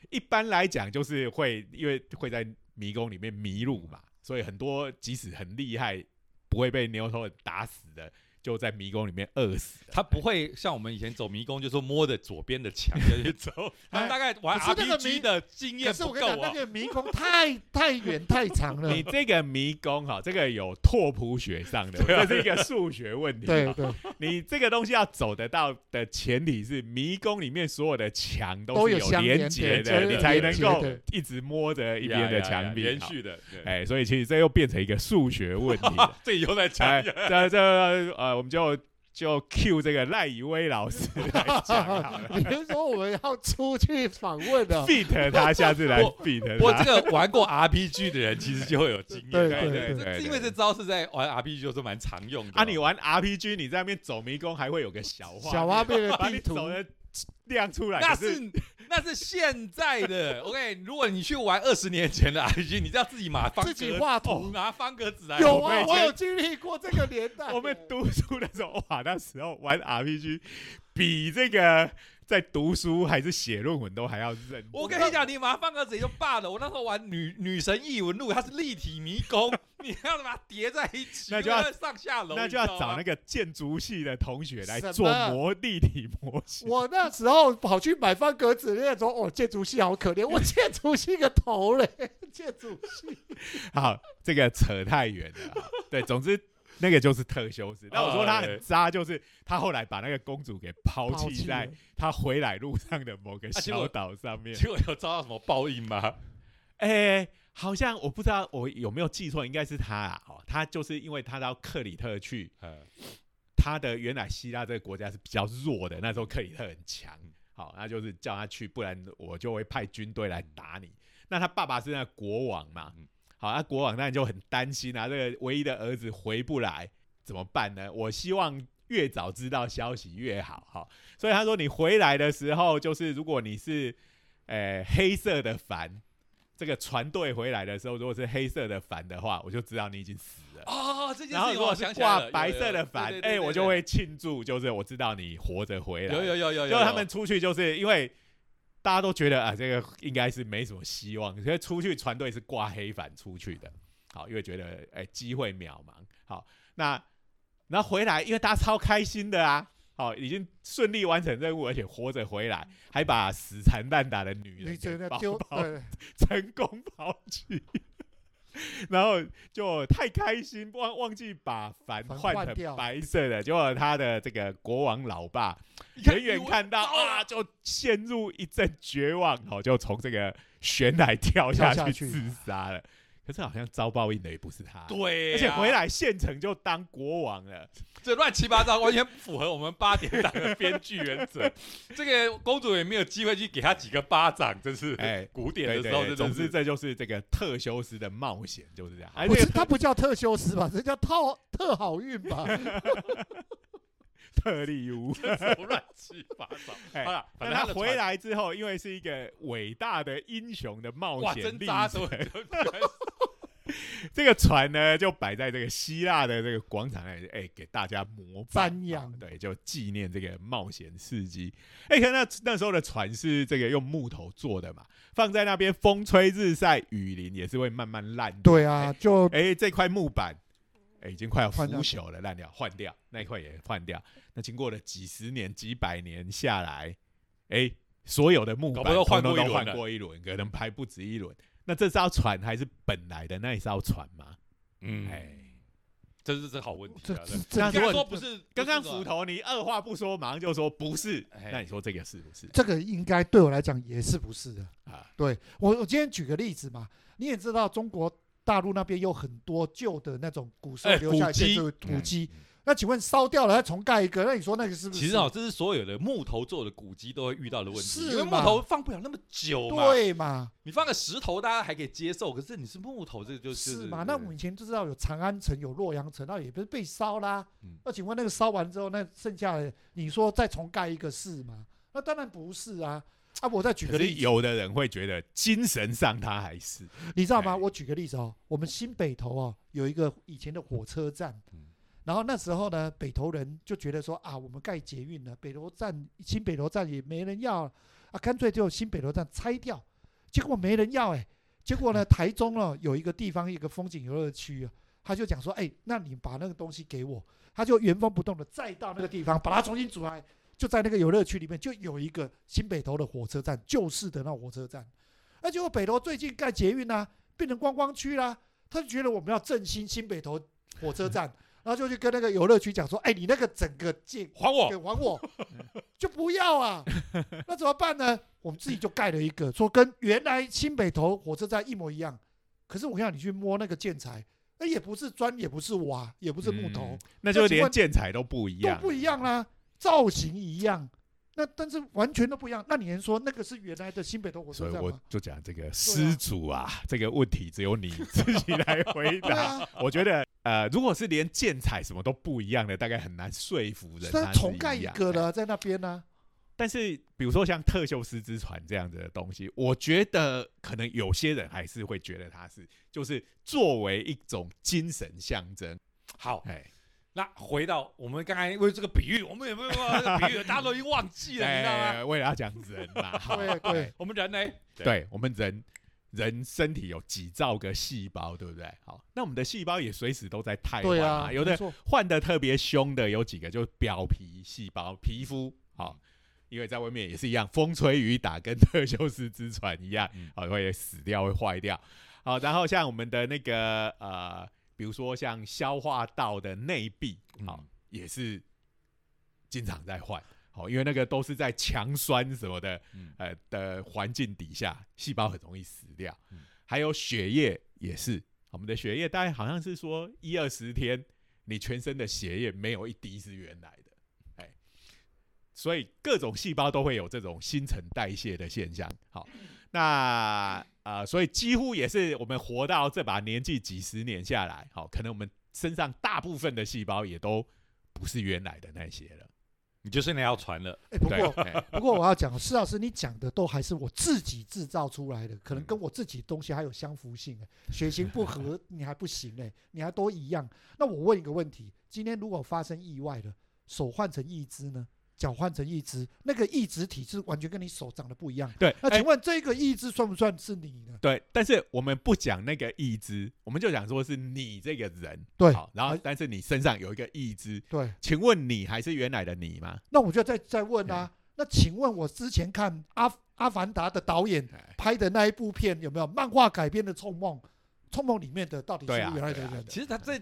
一般来讲就是会因为会在迷宫里面迷路嘛，所以很多即使很厉害，不会被牛头人打死的，就在迷宫里面饿死。他不会像我们以前走迷宫，就说摸着左边的墙就去走。他大概玩 RPG 迷的经验不够啊。那个迷宫太太远太长了 [LAUGHS] 你。这个迷宫哈，这个有拓扑学上的，[LAUGHS] 这是一个数学问题。对对，你这个东西要走得到的前提是迷宫里面所有的墙都有连连接的，你才能够一直摸着一边的墙壁。好连续的，对哎，所以其实这又变成一个数学问题。[LAUGHS] 这以后再哎，讲。这这呃，我们就就 Q 这个赖以威老师来讲好了 [LAUGHS] 你是说我们要出去访问的？[LAUGHS] fit 他下次来不 fit 不过。这个玩过 RPG 的人其实就会有经验，对对对因为这招是在玩 RPG 就是蛮常用的。啊，你玩 RPG，你在那边走迷宫还会有个小画小花变的 [LAUGHS] 把你地图，走的亮出来，那是是 [LAUGHS] 那是现在的。OK，如果你去玩二十年前的 RPG，你就要自己码方格自己画哦图。拿方格纸来。有啊，我有经历过这个年代。我们读书的时候，哇，那时候玩 RPG 比这个在读书还是写论文都还要认。我跟你讲，你拿方格纸也就罢了。我那时候玩女女神异闻录，它是立体迷宫，你要把它叠在一起，那就要上下楼，那就要找那个建筑系的同学来做模立体模型。我那时候跑去买方格子，那时候哦，建筑系好可怜，我 [LAUGHS] 建筑系个头嘞，建筑系。好，这个扯太远了。对，总之那个就是特修斯。那我说他很渣，就是他后来把那个公主给抛抛弃弃在了他回来路上的某个小岛上面。结果有遭到什么报应吗？哎、好像我不知道我有没有记错，应该是他啊。哦，他就是因为他到克里特去，呃，他的原来希腊这个国家是比较弱的，那时候克里特很强，好，那就是叫他去，不然我就会派军队来打你。那他爸爸是那个国王嘛嗯，好，那国王当然就很担心啊，这个唯一的儿子回不来怎么办呢？我希望越早知道消息越好，哈。所以他说你回来的时候，就是如果你是呃黑色的帆，这个船队回来的时候，如果是黑色的帆的话，我就知道你已经死了。哦，这件然后事情我如果是想起来了，挂白色的帆，哎、我就。会庆祝，就是我知道你活着回来。有有有有有有，就他们出去，就是因为大家都觉得啊，这个应该是没什么希望，所以出去船队是挂黑帆出去的。好，因为觉得哎机会渺茫。好，那然后回来，因为大家超开心的啊。好，已经顺利完成任务，而且活着回来，还把死缠烂打的女人你给真的丢抱抱对，[LAUGHS] 成功抛弃。然后就太开心，忘忘记把帆帆换成白色的，结果他的这个国王老爸 [LAUGHS] 远远看到啊，就陷入一阵绝望，哦，就从这个悬崖跳下去自杀了。可是好像遭报应的也不是他，对、啊而且回，来县城就当国王了。这乱七八糟，完全不符合我们八点档的编剧原则。[LAUGHS] 这个公主也没有机会去给他几个巴掌，真是哎古典的时候，总之这就是这个特修斯的冒险就是这样。哎不是他不叫特修斯吧？这叫套特好运吧？[LAUGHS] 特例屋。[LAUGHS] 乱七八糟。[LAUGHS] 哎好了，反但他回来之后，因为是一个伟大的英雄的冒，险历真 [LAUGHS] 这个船呢就摆在这个希腊的这个广场那里，哎，给大家膜拜瞻仰对，就纪念这个冒险事迹。哎，看那那时候的船是这个用木头做的嘛，放在那边风吹日晒雨淋也是会慢慢烂掉。对啊，就哎，这块木板，哎，已经快要腐朽了，烂掉，换掉那一块也换掉。那经过了几十年、几百年下来，哎，所有的木板都换过一轮过一轮，可能还不止一轮。那这艘船还是本来的那一艘船吗？嗯，哎，这是这好问题这啊。这那如果说不是，刚刚斧头你二话不说，马上就说不是，哎那你说这个是不是这个应该对我来讲也是不是的。啊？对我，我今天举个例子嘛，你也知道中国大陆那边有很多旧的那种古时候哎留下来古迹那请问烧掉了再重盖一个，那你说那个是不是？其实啊，这是所有的木头做的古迹都会遇到的问题，是因为木头放不了那么久嘛。对嘛？你放个石头，大家还可以接受，可是你是木头，这个就是是嘛？那我们以前就知道有长安城、有洛阳城，那也不是被烧啦嗯。那请问那个烧完之后，那剩下的你说再重盖一个是吗？那当然不是啊。啊，我再举个例子，有的人会觉得精神上他还是你知道吗？哎我举个例子哦，我们新北投哦有一个以前的火车站嗯，然后那时候呢，北投人就觉得说啊，我们盖捷运了，北投站新北投站也没人要啊，干脆就新北投站拆掉，结果没人要哎、结果呢，[LAUGHS] 台中哦有一个地方一个风景游乐区啊，他就讲说，哎，那你把那个东西给我，他就原封不动的再到那个地方把它重新组来，就在那个游乐区里面就有一个新北投的火车站，旧式的那火车站。那结果北投最近盖捷运啊，变成观光区啦，他就觉得我们要振兴新北投火车站，然后就去跟那个游乐区讲说，哎，你那个整个建还我。给还我，[LAUGHS] 就不要啊，那怎么办呢？我们自己就盖了一个，说跟原来新北投火车站一模一样，可是我看你去摸那个建材，那也不是砖，也不是瓦，也不是木头。嗯，那就连建材都不一样，都不一样啦，造型一样，那但是完全都不一样。那你能说那个是原来的新北投火所以我？就讲这个失主啊，这个问题只有你 [LAUGHS] 自己来回答。啊，我觉得，呃，如果是连建材什么都不一样的，大概很难说服人。那重盖一个了，在那边呢、但是，比如说像特修斯之船这样子的东西，我觉得可能有些人还是会觉得它是，就是作为一种精神象征。好，哎，那回到我们刚才为这个比喻，我们有没有这个比喻？[LAUGHS] 大家都已经忘记了，你知道吗？哎为了要讲人嘛，好对对，我们人呢？对我们人人身体有几兆个细胞，对不对？好，那我们的细胞也随时都在太换啊，有的换的特别凶的有几个，就是表皮细胞、皮肤，好、因为在外面也是一样，风吹雨打，跟特修斯之船一样嗯，好、会死掉，会坏掉。好，然后像我们的那个呃，比如说像消化道的内壁，好、嗯也是经常在换。好，因为那个都是在强酸什么的，嗯呃的环境底下，细胞很容易死掉。嗯还有血液也是，我们的血液大概好像是说一二十天，你全身的血液没有一滴是原来的，哎，所以各种细胞都会有这种新陈代谢的现象。好，那呃，所以几乎也是我们活到这把年纪几十年下来，好，可能我们身上大部分的细胞也都不是原来的那些了。你就是那条船了。哎，不过哎不过我要讲，施老师你讲的都还是我自己制造出来的，可能嗯跟我自己东西还有相符性哎，血型不合你还不行哎，你还都一样。那我问一个问题：今天如果发生意外了，手换成一只呢？脚换成一只，那个异质体是完全跟你手长得不一样。对，哎那请问这个一只算不算是你呢？对，但是我们不讲那个义肢，我们就讲说是你这个人，对好，然后哎但是你身上有一个义肢，对，请问你还是原来的你吗？那我就再再问啊，那请问我之前看《阿阿凡达》的导演哎拍的那一部片有没有漫画改编的《冲梦》？冲梦里面的到底是原来的人？其实他在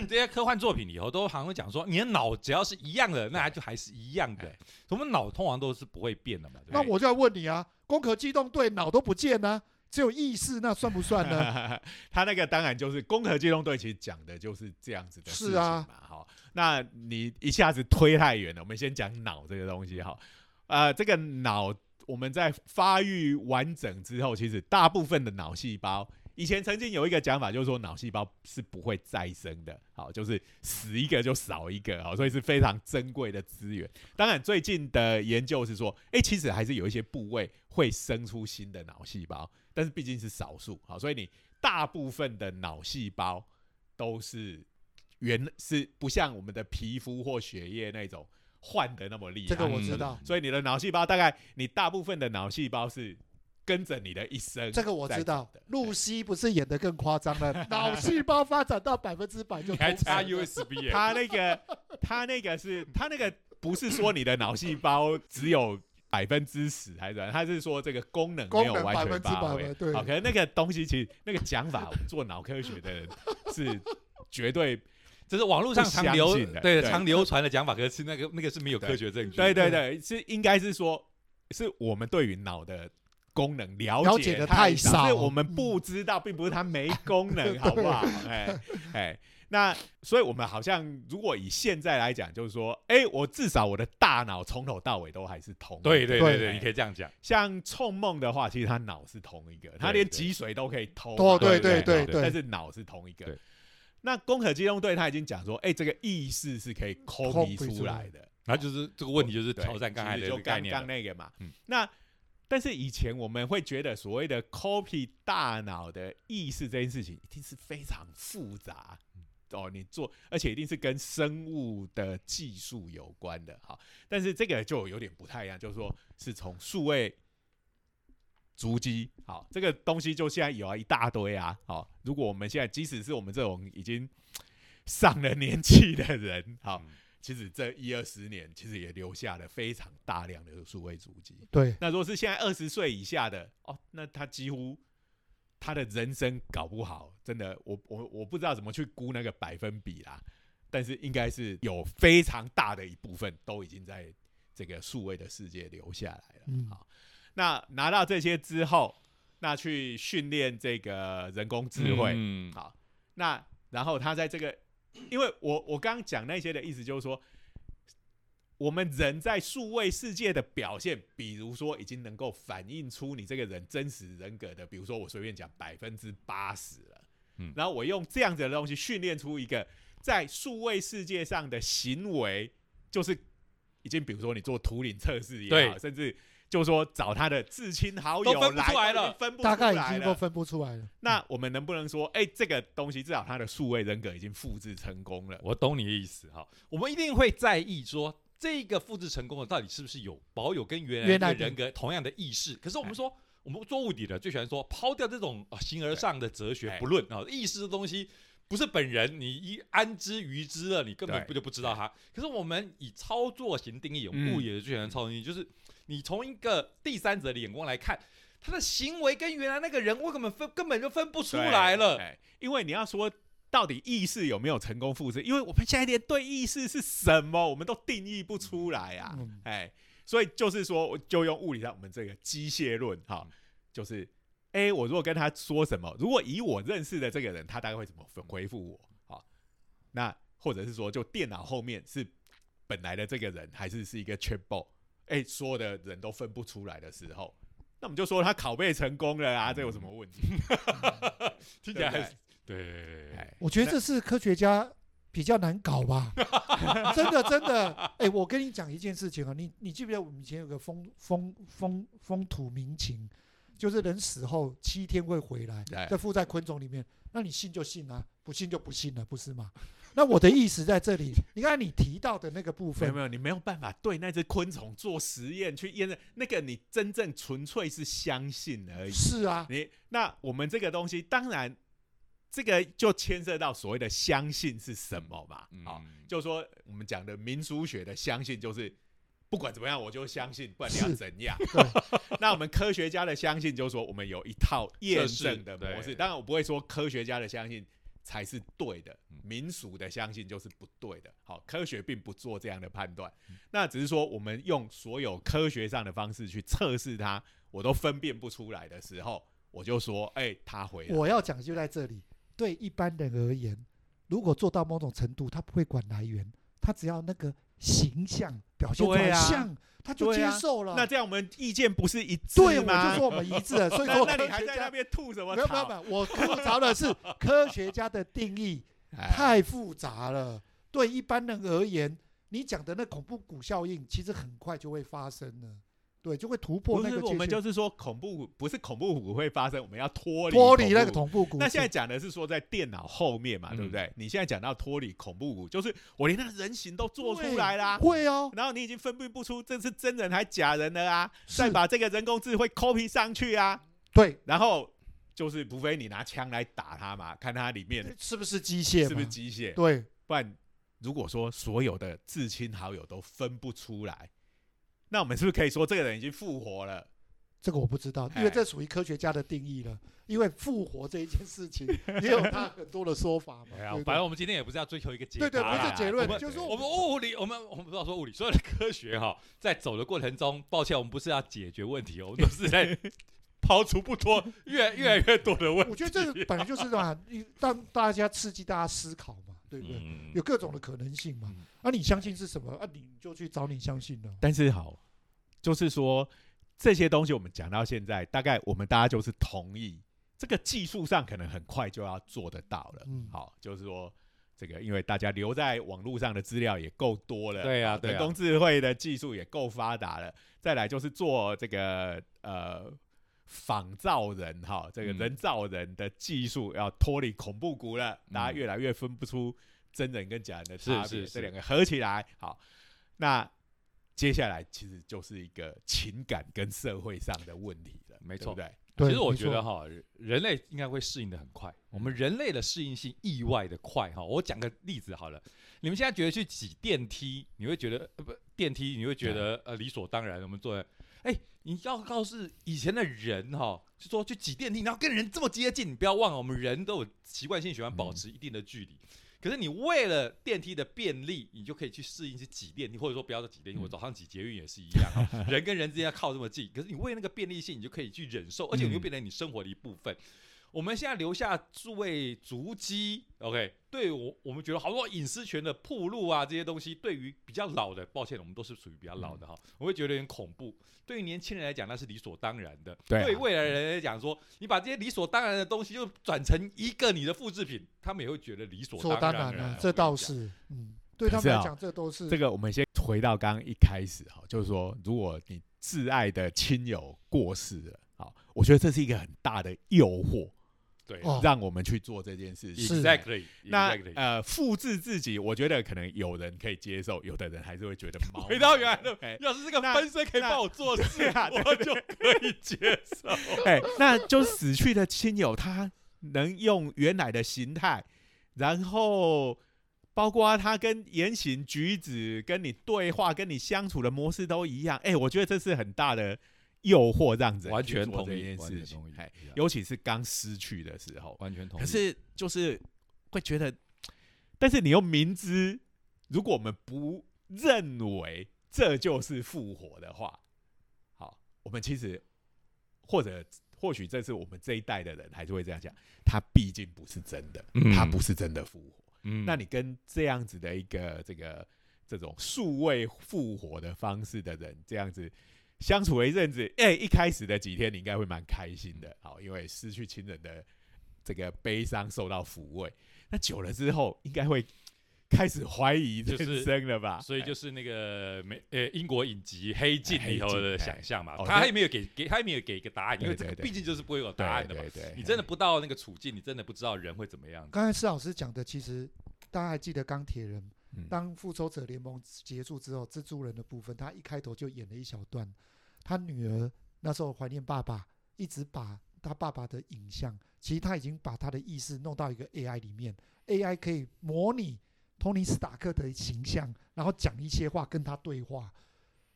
[CLEARS THROAT] 这些科幻作品里头都好像会讲说，你的脑只要是一样的，那它就还是一样的哎。我们脑通常都是不会变的嘛，对不对？那我就要问你啊，攻壳机动队脑都不见呢、只有意识，那算不算呢？[LAUGHS] 他那个当然就是攻壳机动队，其实讲的就是这样子的事情是啊嘛。好，那你一下子推太远了，我们先讲脑这个东西哈。呃，这个脑我们在发育完整之后，其实大部分的脑细胞。以前曾经有一个讲法，就是说脑细胞是不会再生的，好，就是死一个就少一个，好，所以是非常珍贵的资源。当然，最近的研究是说，诶，其实还是有一些部位会生出新的脑细胞，但是毕竟是少数，好，所以你大部分的脑细胞都是原是不像我们的皮肤或血液那种换的那么厉害。这个我嗯知道，所以你的脑细胞大概你大部分的脑细胞是跟着你的一生，这个我知道。。露西不是演的更夸张了，[LAUGHS] 脑细胞发展到百分之百就你还插 USB 耶？他那个他那个是他那个不是说你的脑细胞只有。百分之十还是？他是说这个功能没有完全百分之发挥百，对好，可能那个东西其实那个讲法，做脑科学的人是绝对这是网络上常流对常流传的讲法，可是那个那个是没有科学证据。对对对，是应该是说，是我们对于脑的功能了了解的太太少是我们不知道，并不是它没功能，好不好？[LAUGHS] 哎哎，那所以我们好像如果以现在来讲，就是说，哎，我至少我的大脑从头到尾都还是通的。对对对对对，你可以这样讲。像冲梦的话，其实他脑是同一个，他连脊髓都可以偷嘛。哦对对对对但是脑是同一个对。那攻壳机动队他已经讲说，哎，这个意识是可以 copy copy 出来的。然后就是这个问题，就是挑战刚才的个概念了。刚那个嘛。嗯那但是以前我们会觉得所谓的 copy 大脑的意识这件事情，一定是非常复杂。哦，你做，而且一定是跟生物的技术有关的，哈，但是这个就有点不太一样，就是说是从数位足迹，好，这个东西就现在有啊一大堆啊，好，如果我们现在即使是我们这种已经上了年纪的人，好，嗯其实这一二十年，其实也留下了非常大量的数位足迹。对，那如果是现在二十岁以下的，哦，那他几乎他的人生搞不好，真的，我我我不知道怎么去估那个百分比啦，但是应该是有非常大的一部分都已经在这个数位的世界留下来了。嗯好，那拿到这些之后，那去训练这个人工智慧，嗯，好，那然后他在这个，因为我我刚刚讲那些的意思就是说，我们人在数位世界的表现，比如说已经能够反映出你这个人真实人格的，比如说我随便讲百分之八十了，嗯然后我用这样子的东西训练出一个在数位世界上的行为，就是已经比如说你做图灵测试也好，甚至就是说找他的至亲好友都分不出来了分不大概已出来了经都分不出来了。那我们能不能说，哎、这个东西至少它的数位人格已经复制成功了？我懂你的意思哈。我们一定会在意说，这个复制成功的到底是不是有保有跟原来的的人格同样的意识？可是我们说，我们做物理的最喜欢说，抛掉这种啊形而上的哲学哎不论啊，意识的东西。不是本人，你一安之于之了，你根本不就不知道它。可是我们以操作型定义，我嗯们物理的最喜欢操作定义，就是你从一个第三者的眼光来看，他的行为跟原来那个人，我根本分根本就分不出来了。哎因为你要说到底意识有没有成功复制，因为我们现在连对意识是什么，我们都定义不出来啊。嗯哎，所以就是说，我就用物理上我们这个机械论哈，就是。A，，我如果跟他说什么，如果以我认识的这个人，他大概会怎么回回复我？好，那或者是说，就电脑后面是本来的这个人，还是是一个 chatbot？哎，所有的人都分不出来的时候，那我们就说他拷贝成功了啊，这有什么问题？[LAUGHS] 听起来对我觉得这是科学家比较难搞吧，[LAUGHS] 真的真的。哎，我跟你讲一件事情啊，你你记不记得我们以前有个风风风风土民情，就是人死后七天会回来，哎。再附在昆虫里面，那你信就信啊，不信就不信了，不是吗？那我的意思在这里，你看你提到的那个部分没有没，有，你没有办法对那只昆虫做实验去验证那个，你真正纯粹是相信而已。是啊，你那我们这个东西，当然这个就牵涉到所谓的相信是什么嘛？好、嗯就是说我们讲的民俗学的相信，就是不管怎么样我就相信，不管你要怎样？对那我们科学家的相信就是说，我们有一套验证的模式。当然，我不会说科学家的相信才是对的嗯，民俗的相信就是不对的。好，科学并不做这样的判断，嗯那只是说我们用所有科学上的方式去测试它，我都分辨不出来的时候，我就说，哎、他回来。我要讲就在这里。对一般人而言，如果做到某种程度，他不会管来源，他只要那个形象表现出来像，他就接受了。那这样我们意见不是一致对，我吗？就说我们一致了。所以说，那 [LAUGHS] 那你还在那边吐什么没有没有？没有，我吐槽的是科学家的定义哎太复杂了。对一般人而言，你讲的那恐怖谷效应，其实很快就会发生了。对，就会突破那个，我们就是说恐怖不是恐怖谷会发生，我们要脱离脱离那个恐怖谷。那现在讲的是说在电脑后面嘛，嗯对不对？你现在讲到脱离恐怖谷，就是我连那个人形都做出来啦，会哦，然后你已经分辨不出这是真人还假人了啊，再把这个人工智慧 copy 上去啊，对，然后就是除非你拿枪来打它嘛，看它里面是不是机械？是不是机械，对，不然如果说所有的至亲好友都分不出来，那我们是不是可以说这个人已经复活了？这个我不知道，因为这属于科学家的定义了。因为复活这一件事情也有他很多的说法嘛。[LAUGHS] 哎呀反正我们今天也不是要追求一个结论对对，不是结论就是说我们物理，我们我们不知道说物理，所有的科学哈，在走的过程中，抱歉，我们不是要解决问题，我们都是在抛出不多越越来越多的问题。我觉得这个本来就是嘛，你让大家刺激大家思考嘛，对不对？嗯有各种的可能性嘛嗯。啊，你相信是什么？啊，你就去找你相信的。但是好，就是说这些东西我们讲到现在，大概我们大家就是同意，这个技术上可能很快就要做得到了。嗯好，就是说这个，因为大家留在网络上的资料也够多了，对啊对啊人工智慧的技术也够发达了。再来就是做这个呃仿造人哈，这个嗯人造人的技术要脱离恐怖谷了，大家嗯越来越分不出真人跟假人的差别，是是是这两个合起来好，那。接下来其实就是一个情感跟社会上的问题了，没错对不对？其实我觉得哈，人类应该会适应的很快。我们人类的适应性意外的快哈。我讲个例子好了，你们现在觉得去挤电梯，你会觉得呃不电梯，你会觉得呃理所当然。我们做的，哎，你要告诉以前的人哈，就说去挤电梯，然后跟人这么接近，你不要忘了，我们人都有习惯性喜欢保持一定的距离。可是你为了电梯的便利，你就可以去适应去挤电梯，或者说不要再挤电梯。嗯我早上挤捷运也是一样哈，[LAUGHS] 人跟人之间要靠这么近，可是你为了那个便利性，你就可以去忍受，而且你又变成你生活的一部分。我们现在留下数位足迹，OK，对我我们觉得好多隐私权的铺路啊，这些东西，对于比较老的，抱歉，我们都是属于比较老的哈，我会觉得有点恐怖。对于年轻人来讲，那是理所当然的；对啊。对未来人来讲说，你把这些理所当然的东西就转成一个你的复制品，他们也会觉得理所说当然然了了，，这倒是，嗯，对他们来讲，这都是。这个我们先回到刚刚一开始哈，就是说，如果你挚爱的亲友过世了，好，我觉得这是一个很大的诱惑，对哦让我们去做这件事情。是，exactly，那 exactly 呃，复制自己，我觉得可能有人可以接受，有的人还是会觉得毛毛。回到原来的哎，要是这个那分身可以那帮我做事对啊，对我就可以接受。[LAUGHS] 哎，那就死去的亲友，他能用原来的形态，然后包括他跟言行举止、跟你对话、跟你相处的模式都一样。哎，我觉得这是很大的诱惑，让人完全同意件事情尤其是刚失去的时候，完全同意。可是就是会觉得，但是你又明知，如果我们不认为这就是复活的话，好，我们其实或者或许这是我们这一代的人还是会这样讲，他毕竟不是真的，嗯他不是真的复活。嗯那你跟这样子的一个这个这种数位复活的方式的人，这样子相处了一阵子，哎、一开始的几天你应该会蛮开心的，好，因为失去亲人的这个悲伤受到抚慰。那久了之后，应该会开始怀疑就是人生了吧？所以就是那个美呃英国影集《黑镜》里头的想象嘛他还没有给给他还没有给一个答案，因为这个毕竟就是不会有答案的嘛。对对，你真的不到那个处境，你真的不知道人会怎么样。刚才施老师讲的，其实大家还记得钢铁人，嗯当复仇者联盟结束之后，蜘蛛人的部分，他一开头就演了一小段，他女儿那时候怀念爸爸，一直把他爸爸的影像，其实他已经把他的意识弄到一个 AI 里面，AI 可以模拟托尼斯塔克的形象，然后讲一些话跟他对话。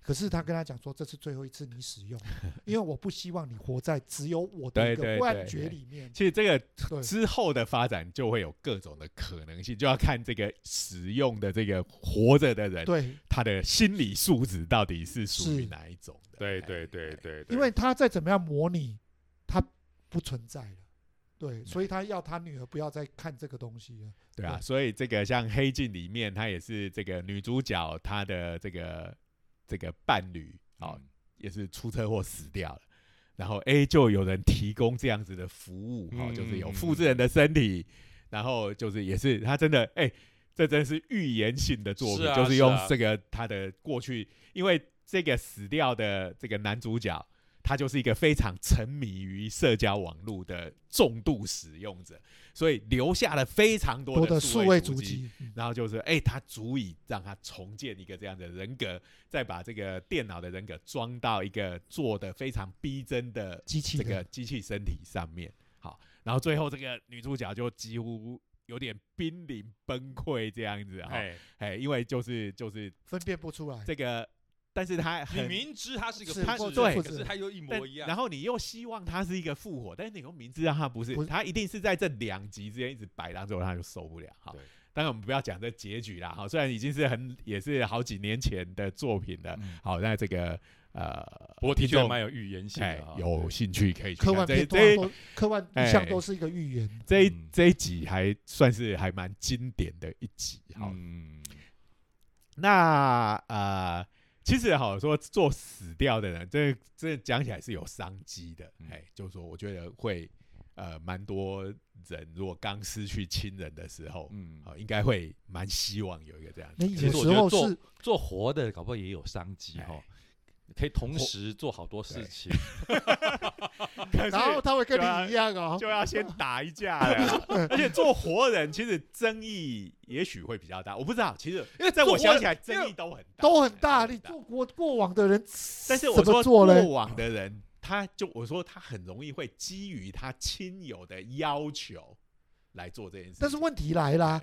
可是他跟他讲说，这是最后一次你使用，[LAUGHS] 因为我不希望你活在只有我的一个幻觉里面。其实这个之后的发展就会有各种的可能性，就要看这个使用的这个活着的人，对，他的心理素质到底是属于哪一种的。哎对对对对，因为他再怎么样模拟，他不存在了。对，所以他要他女儿不要再看这个东西了。对啊，对所以这个像《黑镜》里面，他也是这个女主角，她的这个这个伴侣哦，嗯也是出车祸死掉了。然后 A 就有人提供这样子的服务，哦，嗯就是有嗯复制人的身体，然后就是也是他真的哎、这真是预言性的作品，是啊就是用这个他的过去，因为这个死掉的这个男主角，他就是一个非常沉迷于社交网络的重度使用者，所以留下了非常多多的数位数足足迹，嗯。然后就是，哎、他足以让他重建一个这样的人格，再把这个电脑的人格装到一个做的非常逼真的机器这个机器身体上面。好，然后最后这个女主角就几乎有点濒临崩溃这样子哈，哎、哎，因为就是就是分辨不出来。这个，但是他你很。明知他是一个是复制对人，可是他又一但模一样。然后你又希望他是一个复活，但是你又明知道他不是，不是他一定是在这两集之间一直摆烂，最后他就受不了。哈对，当然我们不要讲这结局啦，哈，虽然已经是很也是好几年前的作品了，嗯好，那这个呃，不过的听众确蛮有预言性哎的哈。有兴趣可以去科幻看这科幻哎一向都是一个预言。这一嗯这一集还算是还蛮经典的一集，好，嗯，那呃，其实好说做死掉的人，这这讲起来是有商机的，嗯。哎、就是说我觉得会呃蛮多人如果刚失去亲人的时候，嗯，好、应该会蛮希望有一个这样子。那其实我有时候觉得做是做活的，搞不好也有商机哎哈，可以同时做好多事情。[LAUGHS] 然后他会跟你一样哦，就要先打一架了，[LAUGHS] 而且做活人其实争议也许会比较大，我不知道，其实因为在我想起来争议都很大，都很大。都你做过过往的人，但是我说么做嘞过？往的人，他就我说他很容易会基于他亲友的要求来做这件事。但是问题来啦，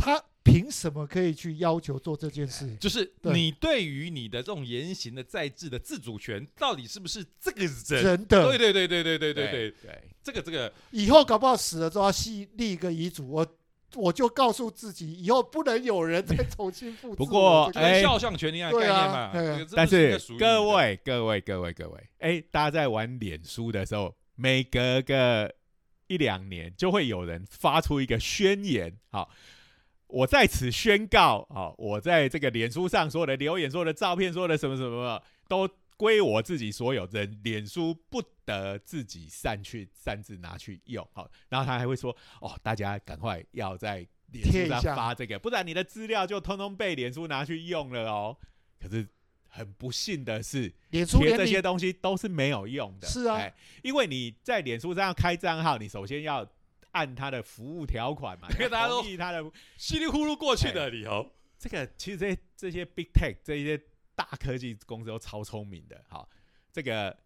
他凭什么可以去要求做这件事？就是你对于你的这种言行的在制的自主权，到底是不是这个人？真的，对对对对对对对对对，对，这个这个以后搞不好死了之后要立立一个遗嘱，我我就告诉自己，以后不能有人再重新复制 [LAUGHS] 不过肖像权一样的概念嘛。但是各，位各位各位各位，哎，大家在玩脸书的时候，每隔个一两年就会有人发出一个宣言，好。我在此宣告，啊，我在这个脸书上所有的留言、所有的照片、所有的什么什么，都归我自己所有。人脸书不得自己擅去擅自拿去用，好。然后他还会说，哦，大家赶快要在脸书上发这个，不然你的资料就通通被脸书拿去用了哦。可是很不幸的是，脸书贴这些东西都是没有用的。是啊哎因为你在脸书上要开账号，你首先要按他的服务条款嘛，[LAUGHS] 因为大家都同意他的稀里糊涂过去的理由。这个其实这些这些 big tech 这些大科技公司都超聪明的，好，这个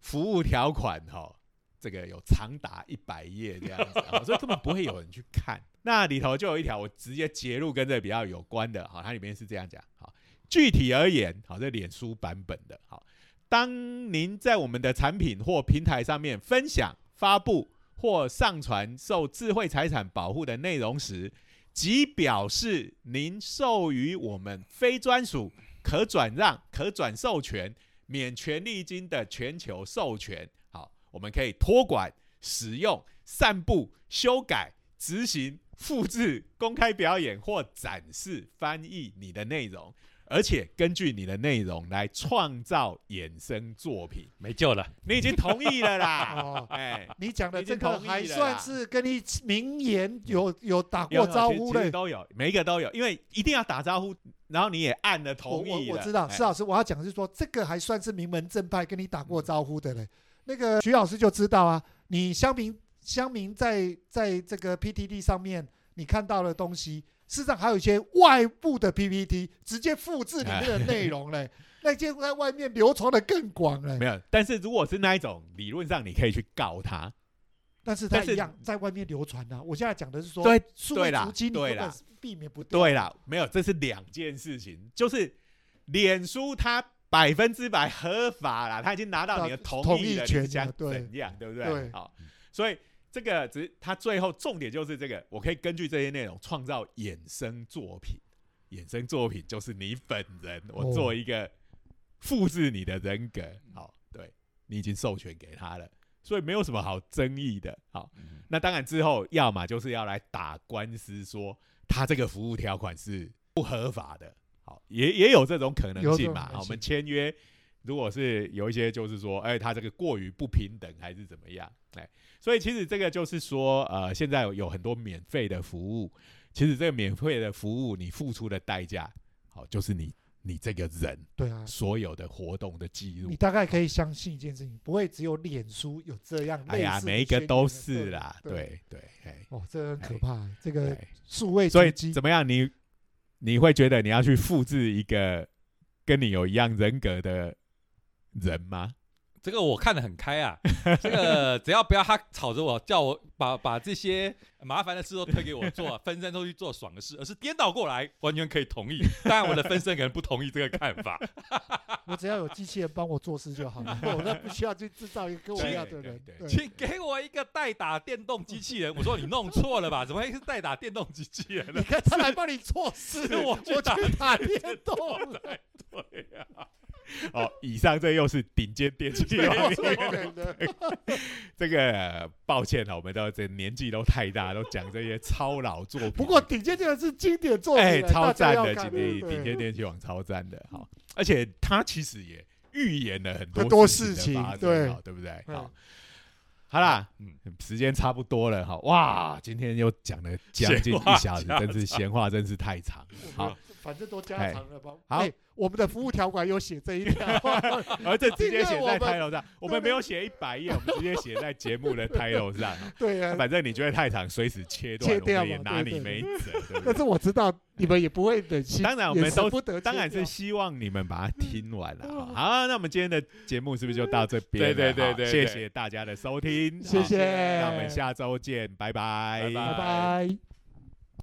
服务条款哈，这个有长达一百页这样子，好所以根本不会有人去看。那里头就有一条我直接截录跟这个比较有关的，好，它里面是这样讲，好，具体而言，好，这脸书版本的，好，当您在我们的产品或平台上面分享、发布或上传受智慧财产保护的内容时，即表示您授予我们非专属、可转让、可转授权、免权利金的全球授权。好，我们可以托管、使用、散布、修改、执行、复制、公开表演或展示、翻译你的内容，而且根据你的内容来创造衍生作品。没救了，你已经同意了啦，[LAUGHS] 哦，哎。你讲的这个还算是跟你名言有有打有过招呼嘞其实其实。都有，每一个都有，因为一定要打招呼，然后你也按了同意了我我知道，哎施老师，我要讲的是说，这个还算是名门正派，跟你打过招呼的嘞。那个徐老师就知道啊，你乡民乡民在在这个 PTD 上面你看到的东西，事实上还有一些外部的 PPT 直接复制里面的内容嘞，[LAUGHS] 那些在外面流传的更广嘞没。有。但是如果是那一种，理论上你可以去告他，但是它但是一样在外面流传啊。我现在讲的是说，对数对啦对啦避免不掉。对啦，没有，这是两件事情，就是脸书它百分之百合法啦，他已经拿到你的同同意了，意权你想了对怎样，对不对？对好，所以这个只是他最后重点就是这个，我可以根据这些内容创造衍生作品，衍生作品就是你本人，我哦做一个复制你的人格，好，对你已经授权给他了，所以没有什么好争议的，好。嗯那当然之后，要么就是要来打官司，说他这个服务条款是不合法的，好，也也有这种可能性嘛。好我们签约，如果是有一些就是说，哎，他这个过于不平等还是怎么样，哎，所以其实这个就是说，呃，现在有很多免费的服务，其实这个免费的服务你付出的代价，好，就是你你这个人对啊，所有的活动的记录你。大概可以相信一件事情，不会只有脸书有这样哎呀，每一个都是啦，对对对，哎，哦，这很可怕，这个。数位所以怎么样？你你会觉得你要去复制一个跟你有一样人格的人吗？这个我看得很开啊，[LAUGHS] 这个只要不要他吵着我，叫我把把这些麻烦的事都推给我做，分身都去做爽的事，而是颠倒过来，完全可以同意。当然，我的分身可能不同意这个看法。[LAUGHS] 我只要有机器人帮我做事就好了，[LAUGHS] 我都不需要去制造一个跟我一样的人。对对请给我一个代打电动机器人。我说你弄错了吧？怎么会是代打电动机器人呢你？看他来帮你做事，我去我打去打电动了。对呀、[LAUGHS] 哦，以上这又是顶尖电器行对业。对对 [LAUGHS] 这个、呃抱歉了，我们都这年纪都太大，都讲这些超老作品。不过顶尖电器是经典作品，哎，超赞的，顶顶顶顶尖电器网超赞的，好，而且它其实也预言了很多很多事事情对好对不对？嗯好，好啦，嗯时间差不多了哈，哇，今天又讲了将近一小时，真是闲话真是太长了。好，，反正都加长了吧。好哎，我们的服务条款有写这一条，[LAUGHS] 而且直接写在 title 上，我们没有写一百页，我们直接写在节目的 title 上。[LAUGHS] 对啊。反正你觉得太长，随时切断，切掉我们也嘛拿你没辙，但？是我知道你们也不会忍心，当然我也们都不得当然是希望你们把它听完了。嗯好，那我们今天的节目是不是就到这边对？对对对好谢谢大家的收听，谢谢，那我们下周见，拜拜，拜拜拜。